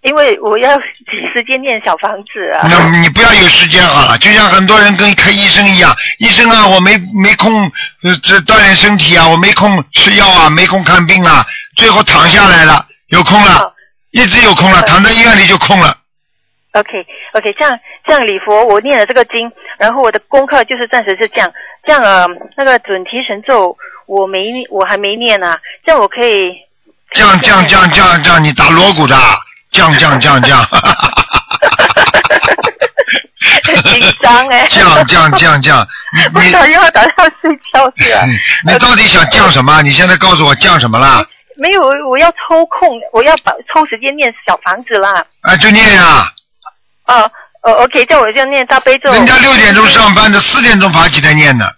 因为我要挤时间念小房子啊。那你不要有时间好了，就像很多人跟看医生一样，医生啊，我没没空呃这锻炼身体啊，我没空吃药啊，没空看病啊，最后躺下来了，有空了好，一直有空了，躺在医院里就空了。OK OK，这样这样礼佛我念了这个经，然后我的功课就是暂时是这样，这样呃那个准提神咒我没我还没念呢、这样我可以这样，这样，这样，这样，你打锣鼓的，降降降降，紧张 哎，降降降降，我你打电话打到睡觉去了。你你到底想降什么？你现在告诉我降什么啦？没有，我要抽空，我要把抽时间念小房子啦。啊，就念呀、哦哦，OK，叫我这样念大悲咒。人家六点钟上班的，四点钟爬起来念的。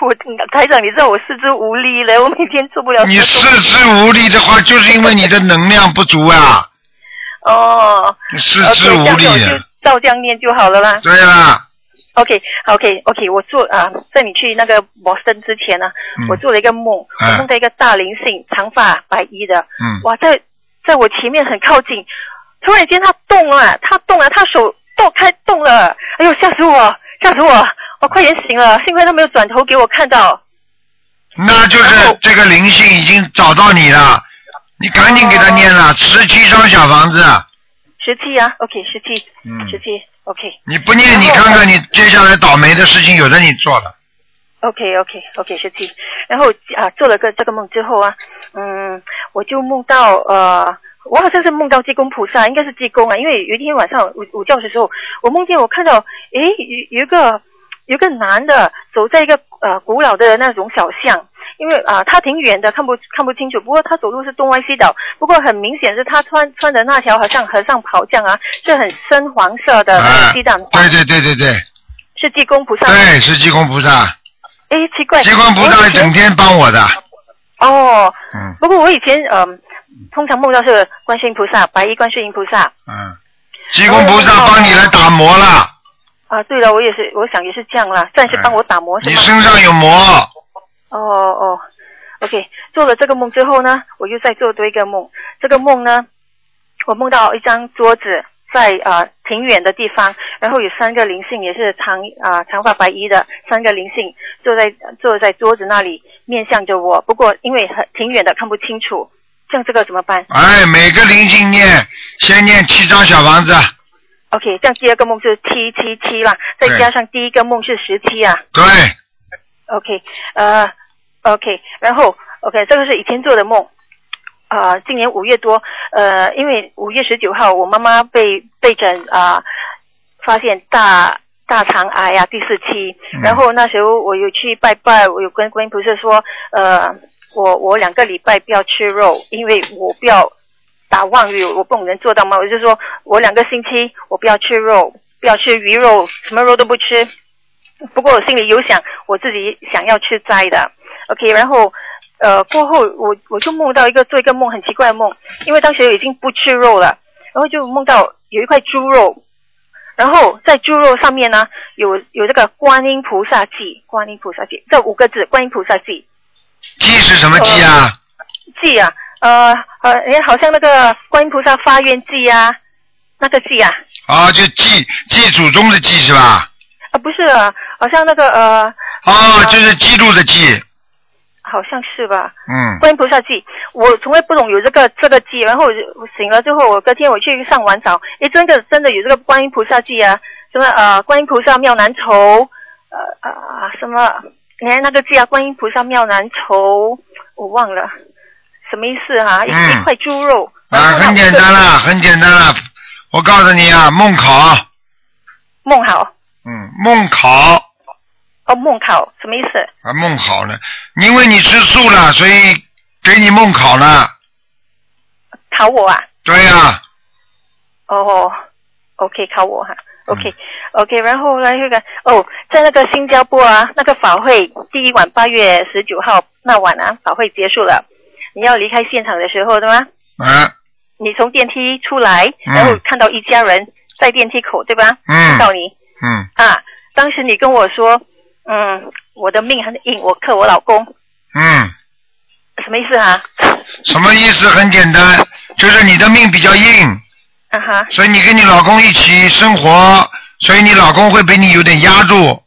我台长，你知道我四肢无力了，我每天做不了你四肢无力的话，就是因为你的能量不足啊，哦。你四肢无力就。照这样念就好了啦。对啦，OK OK OK，我做啊，在你去那个摩森之前呢、嗯我做了一个梦，啊我梦到一个大灵性，长发白衣的，嗯，哇，在在我前面很靠近，突然间他动了，他动了，他手动开动了，哎呦，吓死我，吓死我，我快点醒了，幸亏他没有转头给我看到。那就是这个灵性已经找到你了，你赶紧给他念了十七张小房子，十七啊，OK，十七，嗯，十七，OK。你不念，你看看你接下来倒霉的事情有的你做了，OK OK OK 十七，然后啊做了个这个梦之后啊，嗯，我就梦到呃，我好像是梦到济公菩萨，应该是济公啊，因为有一天晚上午午觉的时候，我梦见我看到，诶有有一个有一个男的走在一个呃古老的那种小巷。因为啊，他挺远的，看不看不清楚。不过他走路是东歪西倒，不过很明显是他穿穿的那条好像和尚袍这样啊，是很深黄色的鸡蛋花，对对对对对是济公菩萨吗。对，是济公菩萨，诶，奇怪，济公菩萨整天帮我的，哦，嗯不过我以前嗯、通常梦到是观世音菩萨、白衣观世音菩萨嗯，济公菩萨帮你来打磨了，啊。对了，我也是，我想也是这样啦，暂时帮我打磨是你？身上有魔，哦哦，OK，做了这个梦之后呢，我又再做多一个梦。这个梦呢，我梦到一张桌子在啊、挺远的地方，然后有三个灵性，也是长啊、长发白衣的三个灵性坐在坐在桌子那里，面向着我。不过因为很挺远的看不清楚，像这个怎么办哎，每个灵性念，先念七张小房子，？OK，这样第二个梦就是七七七啦，再加上第一个梦是十七啊。对，OK，呃，OK，然后 OK，这个是以前做的梦。啊、今年五月多，呃，因为五月十九号我妈妈被被诊啊、发现大大肠癌啊第四期，嗯然后那时候我有去拜拜，我有跟观音菩萨说，呃，我我两个礼拜不要吃肉，因为我不要打妄语，我不能做到吗，我就说我两个星期我不要吃肉，不要吃鱼肉，什么肉都不吃。不过我心里有想，我自己想要吃斋的，OK，然后呃过后我我就梦到一个做一个梦很奇怪的梦，因为当时已经不吃肉了，然后就梦到有一块猪肉，然后在猪肉上面呢有有这个观音菩萨记，观音菩萨记这五个字，观音菩萨记鸡是什么鸡啊？记啊，呃呃，诶，好像那个观音菩萨发愿记啊，那个记啊，啊，就祭祭祖宗的祭是吧？啊不是啊，好像那个呃，哦，就是记录的记，好像是吧。嗯，观音菩萨记，我从来不懂有这个这个记，然后我醒了之后，我隔天我去上网找，诶，真的真的有这个观音菩萨记啊，什么呃观音菩萨妙难酬，呃啊什么，你看那个记啊，观音菩萨妙难酬，我忘了什么意思哈、一、嗯。一块猪肉，啊，很简单啦，很简单了。我告诉你啊，梦考，梦好嗯，梦考，哦，梦考什么意思？啊，梦考呢，因为你吃素了，所以给你梦考了。考我啊？对呀、哦，OK，考我哈。OK，然后呢那个哦，在那个新加坡啊，那个法会第一晚八月十九号那晚啊，法会结束了，你要离开现场的时候，对吗？啊，你从电梯出来，嗯。然后看到一家人在电梯口，对吧？嗯。看到你。嗯，啊，当时你跟我说，嗯，我的命很硬，我克我老公，嗯，什么意思啊？什么意思？很简单，就是你的命比较硬，啊哈，所以你跟你老公一起生活，所以你老公会被你有点压住，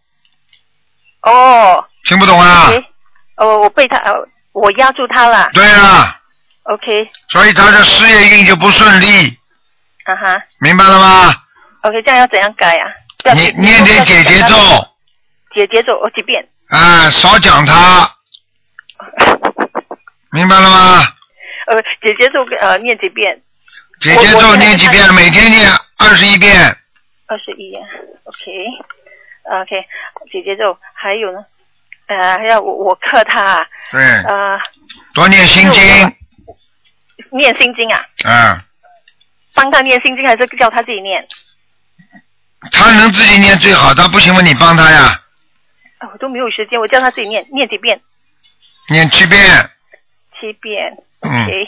哦听不懂啊哦，我被他，呃，我压住他了对啊，，OK，所以他的事业运就不顺利，啊哈明白了吗？，OK，这样要怎样改啊？要你念点姐姐咒，姐姐咒，哦，几遍。啊，少讲他，明白了吗？呃，姐姐咒呃念几遍？姐姐咒念几遍？每天念二十一遍。二十一，OK，OK，、姐姐就还有呢？呃，要我我克他啊，对，呃，多念心经，念心经啊，啊，帮他念心经还是叫他自己念？他能自己念最好，他不行嘛，你帮他呀，哦我都没有时间，我叫他自己念，念几遍？念七遍，七遍。嗯，OK，、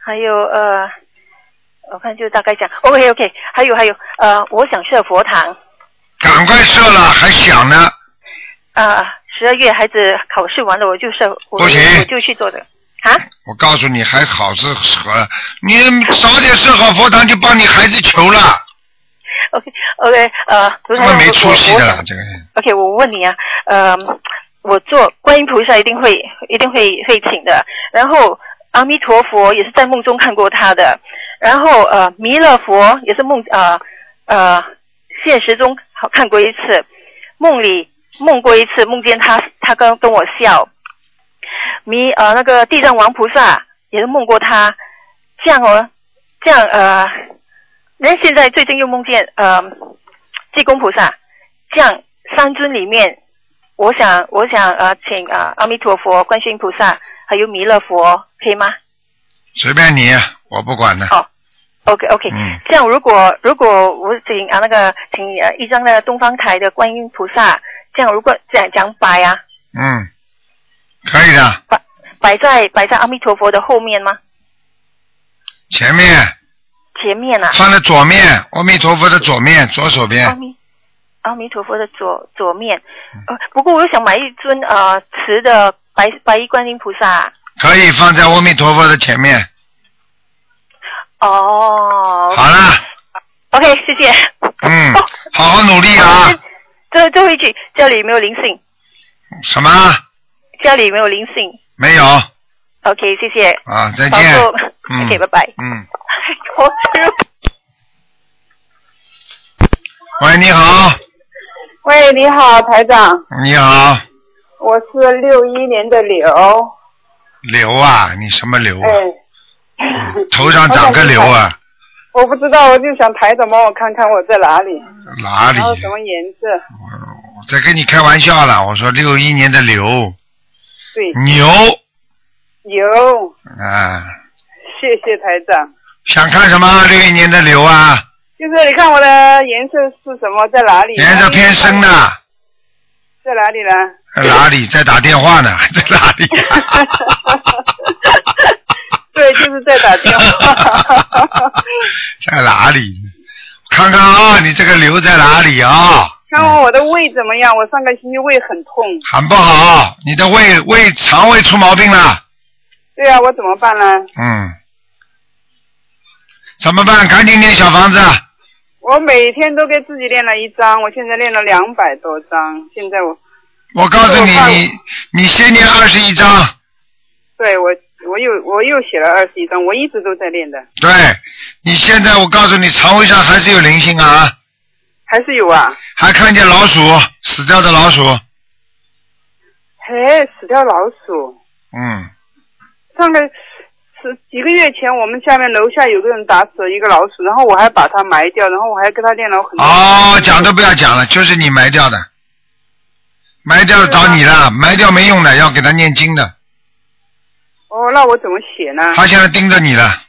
还有呃，我看就大概讲，OK OK，还有还有呃，我想设佛堂。赶快设了，还想呢，啊，十二月孩子考试完了我就设，我不行。我就去做的。啊。我告诉你，还好是合了，你早点设好佛堂，就帮你孩子求了，OK OK，呃，卢这台长，我么没出息的了，这个人，OK，我问你啊，呃，我做观音菩萨一定会一定会会请的，然后阿弥陀佛也是在梦中看过他的，然后呃弥勒佛也是梦呃呃现实中好看过一次，梦里梦过一次，梦见他他跟跟我笑，弥呃那个地藏王菩萨也是梦过他，这样哦，这样呃，人现在最近又梦见呃济公菩萨。这样三尊里面，我想我想呃，请啊、呃、阿弥陀佛、观世音菩萨还有弥勒佛，可以吗随便你，我不管的，好？OK OK，、嗯。这样如果如果我请啊那个请呃一张的东方台的观音菩萨，这样如果这样讲摆啊，嗯，可以的，摆摆在摆在阿弥陀佛的后面吗？前面。前面啊？放在左面，阿弥陀佛的左面，左手边。阿，弥阿弥陀佛的左左面，呃，不过我又想买一尊呃瓷的白白衣观音菩萨。可以放在阿弥陀佛的前面，哦。好啦，OK，谢谢。嗯哦，好好努力啊，最最后一句，家里有没有灵性？什么？家里有没有灵性没有？OK，谢谢。啊，再见，嗯 OK，拜拜。嗯，喂，你好，喂，你好，台长，你好，我是六一年的刘。刘啊，你什么刘啊？哎，头上长个瘤啊？我不知道，我就想台长帮我看看我在哪里，哪里然？后什么颜色？我在跟你开玩笑了，我说六一年的牛对，牛牛，啊，谢谢台长。想看什么？六一年的牛啊，就是你看我的颜色是什么，在哪里？颜色偏深的，在哪里呢？在哪里？在打电话呢？在哪里？对，就是在打电话。在哪里？看看啊，你这个瘤在哪里啊？看看我的胃怎么样？我上个星期胃很痛。很不好，你的胃胃肠胃出毛病了，对啊，我怎么办呢？嗯，怎么办？赶紧念小房子，我每天都给自己练了一张，我现在练了两百多张。现在我我告诉你你你先念二十一张，对我我又我又写了二十一张，我一直都在练的，对你现在我告诉你，肠胃上还是有灵性啊，还是有啊。还看见老鼠，死掉的老鼠，嘿，死掉老鼠。嗯，上个是几个月前，我们下面楼下有个人打死了一个老鼠，然后我还把它埋掉，然后我还跟他练了很多。哦，讲都不要讲了，就是你埋掉的，埋掉了找你了，埋掉没用的，要给他念经的。哦，那我怎么写呢？他现在盯着你了，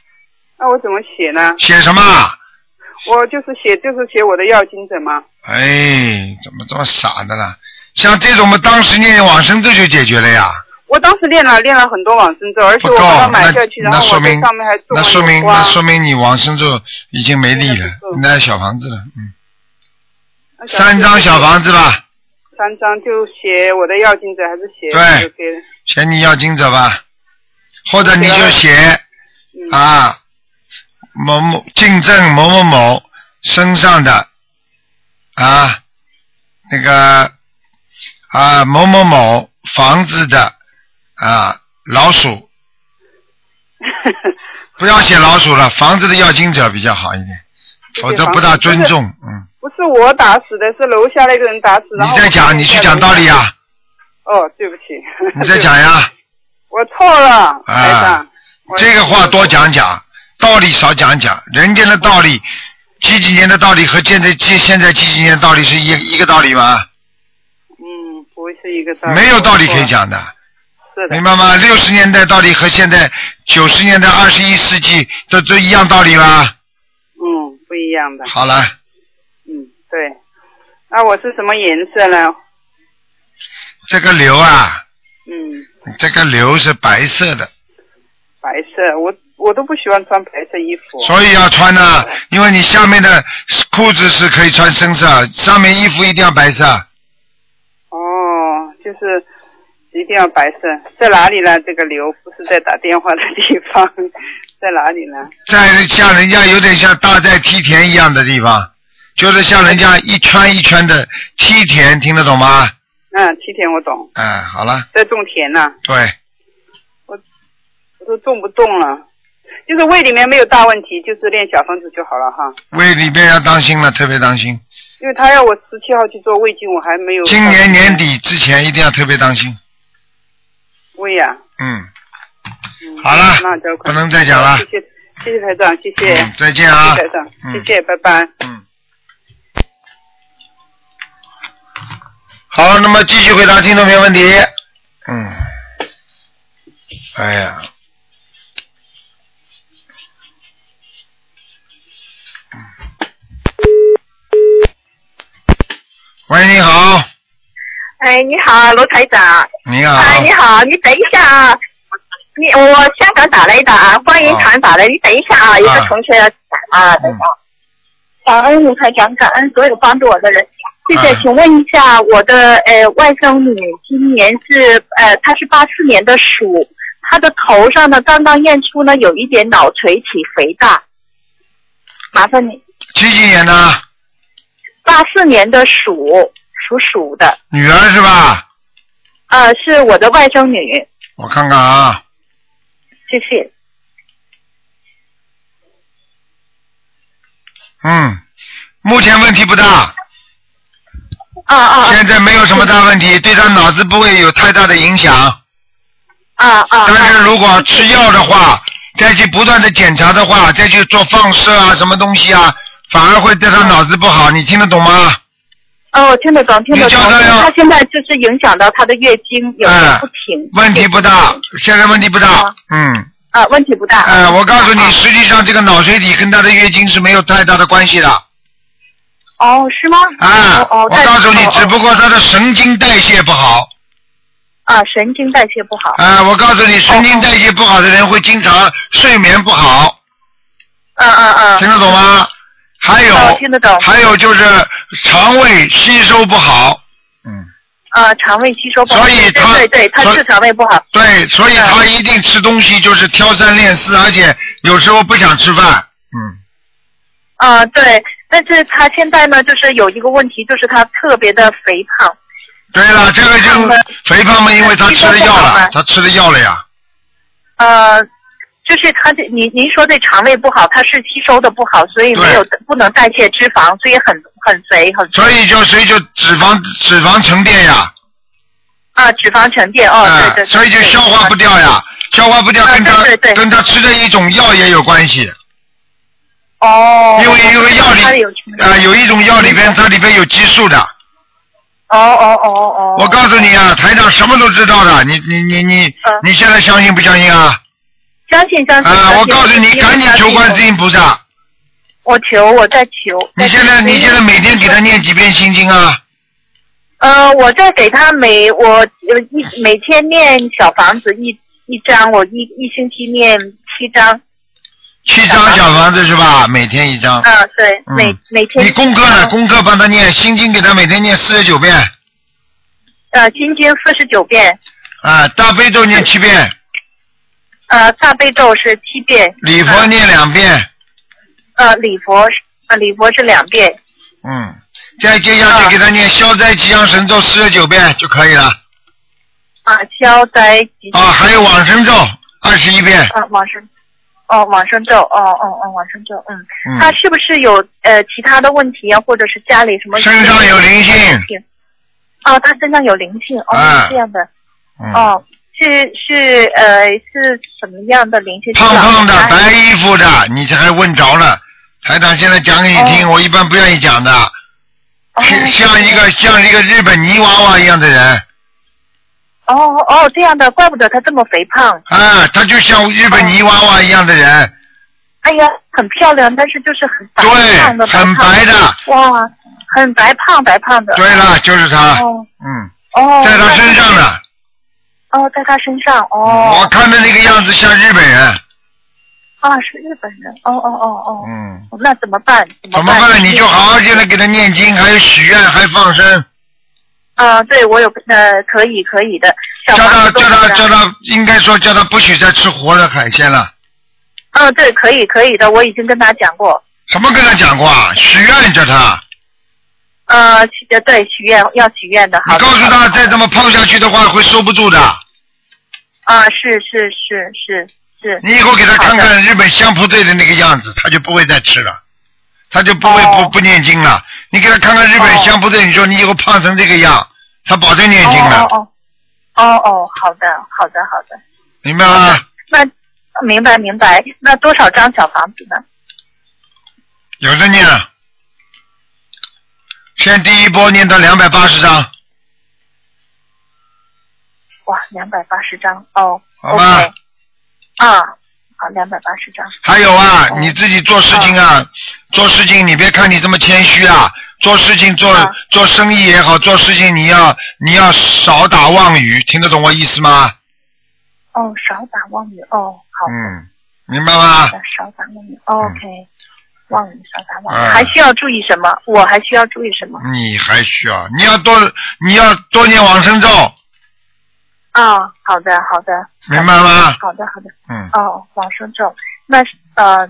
那我怎么写呢？写什么？我就是写，就是写我的要经者嘛。哎，怎么这么傻的啦？像这种嘛，当时念往生咒就解决了呀。我当时练了练了很多往生咒，而且我把它，买下去，然后我在上面还那说明那说明你往生咒已经没力了，那小房子了，嗯，三张小房子吧，三张就写我的要经者，还是写对写你要经者吧，或者你就写嗯啊某某进证某某某身上的啊那个啊某某某房子的啊老鼠，不要写老鼠了，房子的要经者比较好一点，否则不大尊重。嗯，不是我打死的，是楼下那个人打死。的你再讲，你去讲道理啊！哦，对不起。你再讲呀！我错了，台啊长。，这个话多讲讲，道理少讲讲。人间的道理，几几年的道理和现在几现在几几年的道理是一一个道理吗？嗯，不是一个道理。没有道理可以讲的，是的。明白吗？六十年代道理和现在九十年代、二十一世纪都都一样道理吗？嗯，不一样的。好了，嗯，对。那我是什么颜色呢？这个瘤啊，嗯，这个瘤是白色的，白色。我我都不喜欢穿白色衣服。所以要穿呢、因为你下面的裤子是可以穿深色，上面衣服一定要白色。哦，就是一定要白色。在哪里呢？这个瘤不是在打电话的地方，在哪里呢？在像人家有点像大寨梯田一样的地方，就是像人家一圈一圈的梯田，听得懂吗？嗯，梯田我懂，哎，好了，在种田呢、对，我我都种不动了。就是胃里面没有大问题，就是练小房子就好了哈。胃里边要当心了，特别当心。因为他要我十七号去做胃镜，我还没有。今年年底之前一定要特别当心。胃呀、嗯，嗯，好了那就不能再讲了谢谢，谢谢台长，谢谢，嗯再见啊谢谢台长，嗯谢谢，拜拜。嗯。好，那么继续回答听众朋友问题。嗯。哎呀。喂，你好，哎，你好，罗台长。你好，哎，你好，你等一下啊。你我香港打来的啊，观音堂打来，你等一下啊，有个同学要打啊，等一下。感恩卢台长，感恩所有帮助我的人。谢谢，啊请问一下，我的呃外甥女今年是呃，她是八四年的鼠，她的头上呢刚刚验出呢有一点脑垂体肥大，麻烦你。几几年的？八四年的鼠，属鼠的，女儿是吧？呃，是我的外甥女，我看看啊，谢谢。嗯，目前问题不大，啊啊现在没有什么大问题，对他脑子不会有太大的影响。啊啊！但是如果吃药的话，再去不断的检查的话，再去做放射啊，什么东西啊，反而会对他脑子不好。你听得懂吗？哦，我听得懂，听得懂。他现在就是影响到他的月经，有点不停。问题不大，现在问题不大。嗯。啊，问题不大。哎、我告诉你，实际上这个脑垂体跟他的月经是没有太大的关系的。哦，是吗？啊，哦哦我告诉你哦，只不过他的神经代谢不好。啊，神经代谢不好。啊，我告诉你，神经代谢不好的人会经常睡眠不好。嗯嗯嗯。听得懂吗？还有，哦听得懂还有就是肠胃吸收不好。嗯啊，肠胃吸收不好。所以他对对对，他是肠胃不好。对，所以他一定吃东西就是挑三拣四，而且有时候不想吃饭。嗯啊，对，但是他现在呢，就是有一个问题，就是他特别的肥胖。对了，这个就肥胖嘛，因为他吃了药了，他吃了药了呀。呃，就是他这您您说这肠胃不好，他是吸收的不好，所以没有不能代谢脂肪，所以很很肥很肥。所以就所以就脂肪脂肪沉淀呀，啊，脂肪沉淀哦，对对，所以就消化不掉呀，消化不掉跟他跟他吃的一种药也有关系。哦，因为因为药里啊有一种药里边它里边有激素的。哦哦哦哦。我告诉你啊，台长什么都知道的，你你你你，你现在相信不相信啊？相信相信。啊，我告诉你，赶紧求观世音菩萨。我求，我在求。你现在你现在每天给他念几遍心经啊？呃，我在给他每我呃一每天念小房子一一张，我一一星期念七张。七张小房子是吧？每天一张。啊，对，嗯每每天。你功课呢？功课帮他念心经，给他每天念四十九遍。呃，心经四十九遍，啊，大悲咒念七遍，呃，大悲咒是七遍。礼佛念两遍。呃，礼佛是呃礼佛是两遍。嗯，再接下去给他念消灾吉祥神咒四十九遍就可以了。啊，消灾吉祥。啊，还有往生咒二十一遍。啊，往生。哦，往生咒，哦哦哦，往生咒，嗯，嗯他是不是有呃其他的问题啊，或者是家里什么？身上有灵性。哦，他身上有灵性，哦，啊是这样的，嗯哦，是是呃是什么样的灵性？胖胖的白衣服的，你这还问着了？台长现在讲给你听，我一般不愿意讲的。像像一个像一个日本泥娃娃一样的人哦哦，这样的，怪不得他这么肥胖。啊，他就像日本泥娃娃一样的人，哎呀，很漂亮，但是就是很白对胖的，很白的。哇，很白胖白胖的。对了，就是他，哦嗯，哦，在他身上呢。哦，在他身上哦。我看的那个样子像日本人，啊，是日本人。哦哦哦哦。嗯，那怎么办？怎怎么办？你就好好现在给他念经，还有许愿，还放生，啊，对，我有呃，可以可以的。叫他叫他叫他，应该说叫他不许再吃活的海鲜了。嗯，对，可以可以的，我已经跟他讲过。什么跟他讲过啊？许愿叫他，呃，对，许愿要许愿的你告诉他再这么胖下去的话会收不住的。啊，是是是是是。你以后给他看看日本相扑队的那个样子，他就不会再吃了，他就不会哦。不不念经了。你给他看看日本相扑队，你说你以后胖成这个样，他保证念经了，哦哦哦。哦哦，好的好的好的，明白吗？那明白明白。那多少张小房子呢？有的念了，先第一波念到两百八十张，哇，两百八十张。哦。好吧。OK 啊，好，两百八十张。还有啊，哦你自己做事情啊，做事情你别看你这么谦虚啊，做事情做、啊做生意也好，做事情你要你要少打妄语，听得懂我意思吗？哦，少打妄语哦，好。嗯，明白吗？少打妄语。OK，妄语少打妄语，嗯还需要注意什么？我还需要注意什么？你还需要，你要多你要多念往生咒，啊，好的好的。明白吗？好的好的。嗯，哦，往生咒，那呃，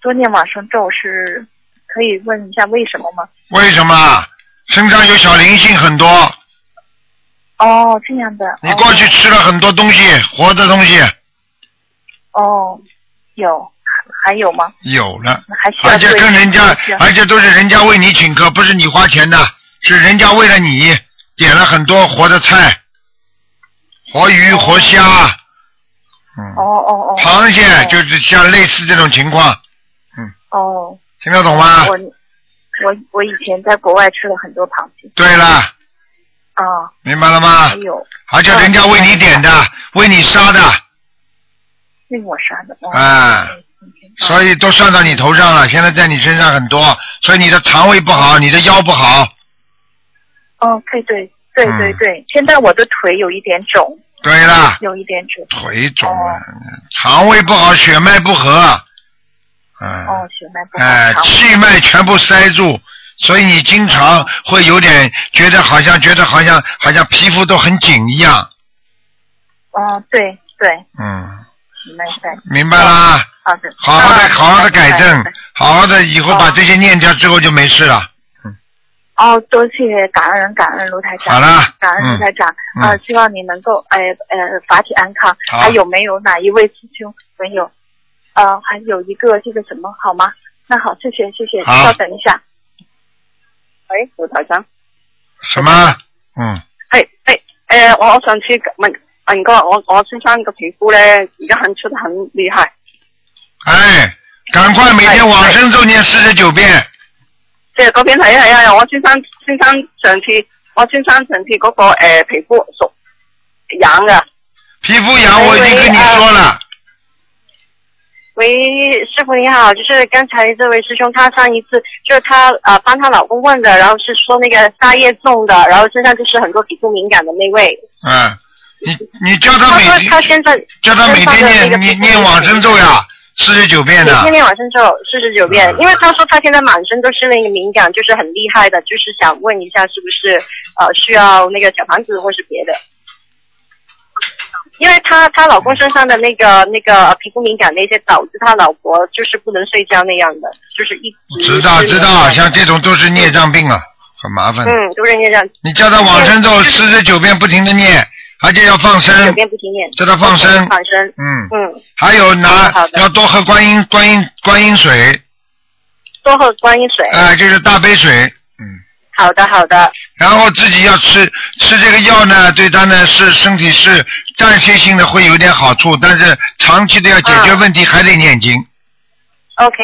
多念往生咒是可以问一下为什么吗？为什么？身上有小灵性很多，哦，这样的。你过去吃了很多东西，活的东西哦，有还有吗？有了，还需要而且跟人家，而且都是人家为你请客，不是你花钱的，是人家为了你点了很多活的菜，活鱼、活虾，嗯，哦哦哦。螃蟹哦就是像类似这种情况，嗯哦。听得懂吗？我我我以前在国外吃了很多螃蟹。对了，啊。明白了吗还？有而且人家为你点的，为你杀的，为我杀的。哦啊，所以都算到你头上了。现在在你身上很多，所以你的肠胃不好，你的腰不好，哦，对对对嗯对对，现在我的腿有一点肿，对了，有一点肿。腿肿了，肠胃不好，血脉不和，嗯，哦，血脉不好。哎，气脉全部塞住，所以你经常会有点觉得好像觉得好像好像皮肤都很紧一样，哦，对对，嗯，明白明白。明白啦？好的。好好的啊好好的改正好好的以后把这些念掉之后就没事了。哦，多谢感恩感恩卢台长。好了感恩卢台长。嗯啊，希望你能够呃呃法体安康。还有没有哪一位师兄朋友？呃，还有一个这个什么好吗？那好，谢谢谢谢，稍等一下。喂，卢台长，什么？嗯，係係誒，我我上次問問過我我先生个皮肤呢，而家很出得很厉害。哎，赶快每天往生咒念四十九遍，即係嗰邊係啊係啊，我先生先生上次我先生上次嗰個呃皮膚屬癢嘅。皮肤痒我已经跟你說了，喂，师傅你好，就是刚才这位师兄，他上一次就是他呃帮他老公问的，然后是说那个沙叶种的，然后身上就是很多皮肤敏感的那位。嗯，你你叫他每天他现在叫他每天念念念往生咒呀，四十九遍的。天天念往生咒四十九遍，嗯因为他说他现在满身都是那个敏感，就是很厉害的，就是想问一下是不是呃需要那个小房子或是别的。因为她她老公身上的那个那个皮肤敏感那些，导致他老婆就是不能睡觉那样的，就是一直知道知道，像这种都是孽障病啊，很麻烦。嗯，都是孽障，你叫他往生咒四十九遍不停的念，而且要放生？九，遍不停念，叫他放生？放生，嗯，嗯，还有拿要多喝观音观音观音水，多喝观音水。哎、就是大杯水，嗯，好的好的，然后自己要吃吃这个药呢，对他呢是身体是暂时性的会有点好处，但是长期的要解决问题还得念经，OK，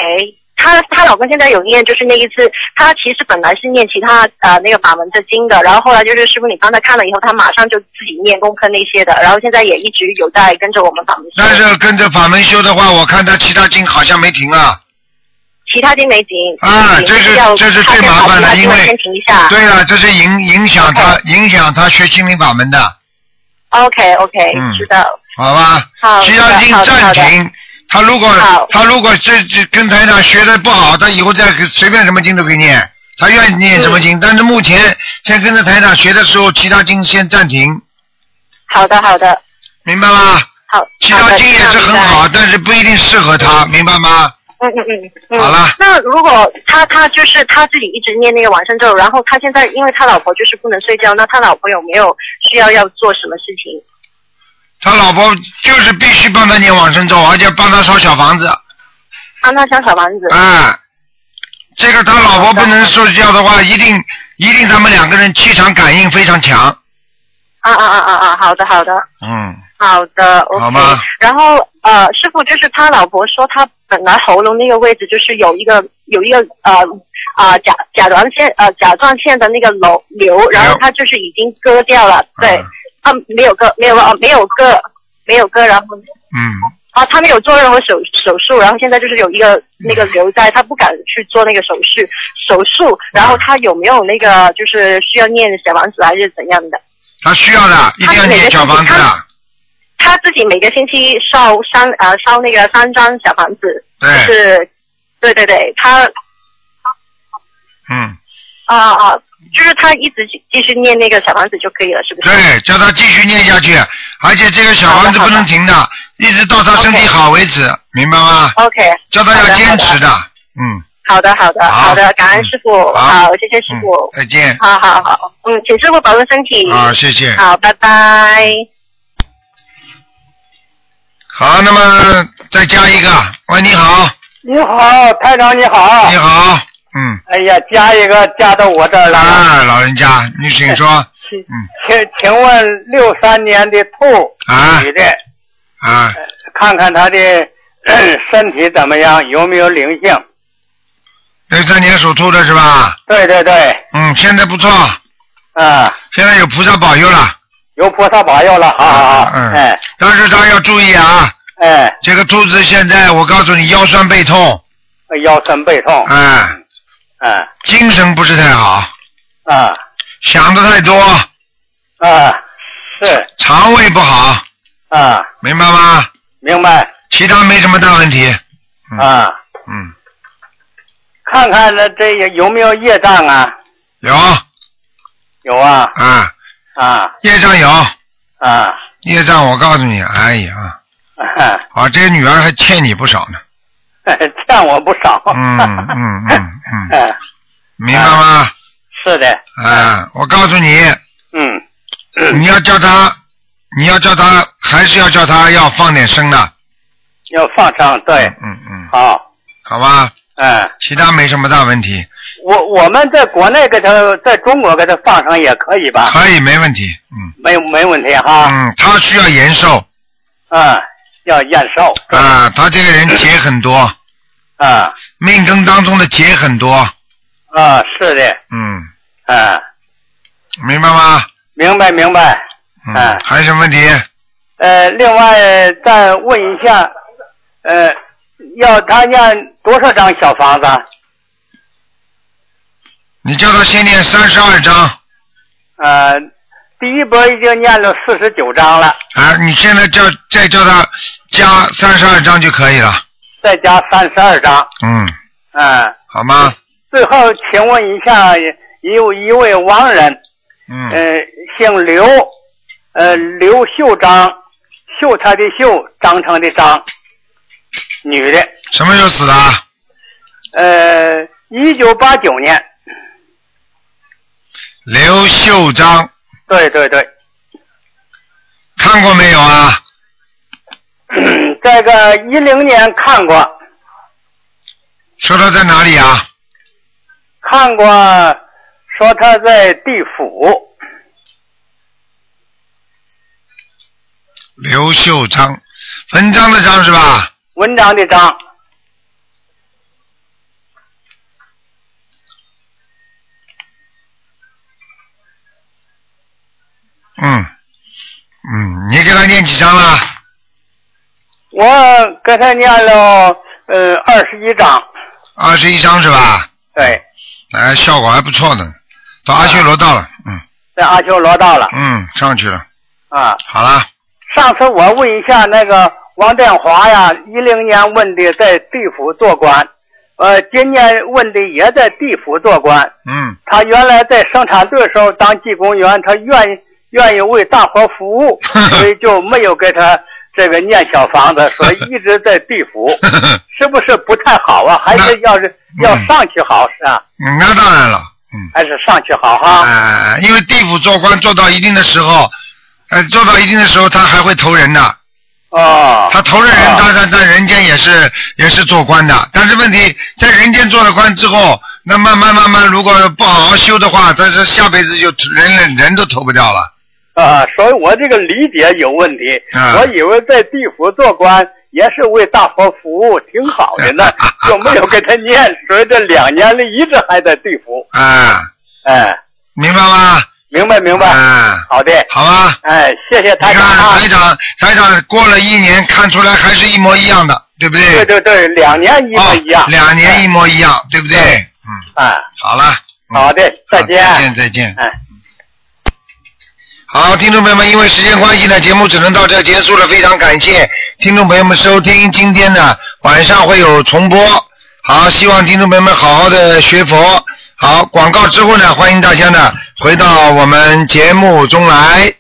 她她老公现在有念，就是那一次，她其实本来是念其他呃那个法门的经的，然后后来就是师傅你帮他看了以后，他马上就自己念功课那些的，然后现在也一直有在跟着我们法门修。但是跟着法门修的话，我看他其他经好像没停啊。其他经没停。啊，停这是要这是最麻烦的，因为先停一下。对啊，这是影影响他影响他学心灵法门的，OK OK，、嗯知道。好吧？好其他经暂停。他如果他如果这这跟台长学的不好，他以后再随便什么经都可以念，他愿意念什么嗯经。但是目前先跟着台长学的时候，其他经先暂停，好的好的，明白吗？好。其他经也是很好，但是不一定适合他，明白吗？嗯嗯嗯嗯。好了那如果他他就是他自己一直念那个往生咒，然后他现在因为他老婆就是不能睡觉，那他老婆有没有需要要做什么事情？他老婆就是必须帮他念往生咒，而且帮他烧小房子。帮他烧小房子。啊，这个他老婆不能睡觉的话，一定一定他们两个人气场感应非常强。啊啊啊啊啊！好的好的嗯，好的，OK 好吗。然后呃，师傅就是他老婆说他本来喉咙那个位置就是有一个有一个呃啊、甲甲状腺呃甲状腺的那个瘤瘤，然后他就是已经割掉了，对，嗯啊没有割没有啊没有割没有割，然后嗯，啊他没有做任何手手术，然后现在就是有一个那个瘤在，他不敢去做那个手术手术，然后他有没有那个就是需要念小房子还是怎样的？他需要的，一定要念小房子的。他自己每个星期烧三呃烧那个三张小房子，对就是对对对，他嗯，啊啊，就是他一直继续念那个小房子就可以了，是不是？对，叫他继续念下去，而且这个小房子不能停的，一直到他身体好为止，明白吗？OK，叫他要坚持的。的，嗯，好的好的好好的，感恩师傅，好好，谢谢师嗯傅，，再见。好好好，嗯，请师傅保重身体。好，谢谢。好，拜拜。好，那么再加一个，喂，你好，你好，台长你好。你好，嗯，哎呀，加一个加到我这儿来。了。啊，老人家，你请说，请嗯。请请问六三年的兔啊。女的，啊，看看她的呃 身体怎么样，有没有灵性？六三年属兔的是吧？对对对，嗯，现在不错，啊，现在有菩萨保佑了，有菩萨保佑了，好好好，嗯哎。但是他要注意啊，哎，这个兔子现在我告诉你腰酸背痛，腰酸背痛，哎，嗯精神不是太好，啊。想的太多，啊，是。肠胃不好，啊，明白吗？明白。其他没什么大问题，嗯啊，嗯，看看呢这有没有业障啊？有。有啊。啊，啊。业障有，啊，业障我告诉你，哎呀，啊，这个女儿还欠你不少呢，欠我不少。嗯嗯嗯。嗯，嗯，明白吗？是的，啊，我告诉你，嗯，你要叫他，你要叫他，还是要叫他要放点声的，要放生，对，嗯嗯，好，好吧，嗯，其他没什么大问题，我我们在国内给他，在中国给他放生也可以吧？可以没问题，嗯。没没问题哈，嗯，他需要延寿。嗯，要延寿，啊，他这个人钱很多，啊命根当中的劫很多，啊，是的，嗯，啊明白吗？明白明白。嗯，还有什么问题？呃，另外再问一下，呃，要他念多少张小房子？你叫他先念三十二章。呃，第一波已经念了四十九章了，啊，你现在叫再叫他加三十二章就可以了。再加三十二张。嗯，嗯。好吗？最后，请问一下，有一位亡人，嗯，呃，姓刘，呃，刘秀章，秀才的秀，章程的章，女的，什么时候死的？呃，一九八九年，刘秀章，对对对，看过没有啊？这个一零年看过，说他在哪里啊？看过，说他在地府，刘秀章，文章的章是吧？文章的章，嗯，嗯，你给他念几张了？我给他念了呃二十一章，二十一章是吧？对，哎，效果还不错呢。到阿修罗道了，嗯在阿修罗道了，嗯，上去了。啊。好了，上次我问一下那个王殿华呀，一零年问的在地府做官，呃，今年问的也在地府做官。嗯，他原来在生产队时候当技工员，他愿意愿意为大伙服务，所以就没有给他这个念小房子，所以一直在地府，是不是不太好啊？还是要是要上去好是啊？嗯，那当然了。嗯还是上去好哈？哎、因为地府做官做到一定的时候，呃，做到一定的时候，他还会投人的。哦。他投了人，当然在人间也是也是做官的，但是问题在人间做了官之后，那慢慢慢慢，如果不好好修的话，但是下辈子就人人人都投不掉了。啊，所以我这个理解有问题。啊我以为在地府做官也是为大佛服务，挺好的呢，就没有给他念，所以这两年里一直还在地府。啊，哎，明白吗？明白明白。嗯，好的。好啊。哎，谢谢台长你啊看台长，台长过了一年，看出来还是一模一样的，对不对？对对对，两年一模一样。两年一模一样，对不对？嗯。哎，好了。好的，再见。再见，再见。哎。好，听众朋友们，因为时间关系呢，节目只能到这结束了。非常感谢听众朋友们收听，今天呢晚上会有重播。好，希望听众朋友们好好的学佛。好，广告之后呢，欢迎大家呢回到我们节目中来。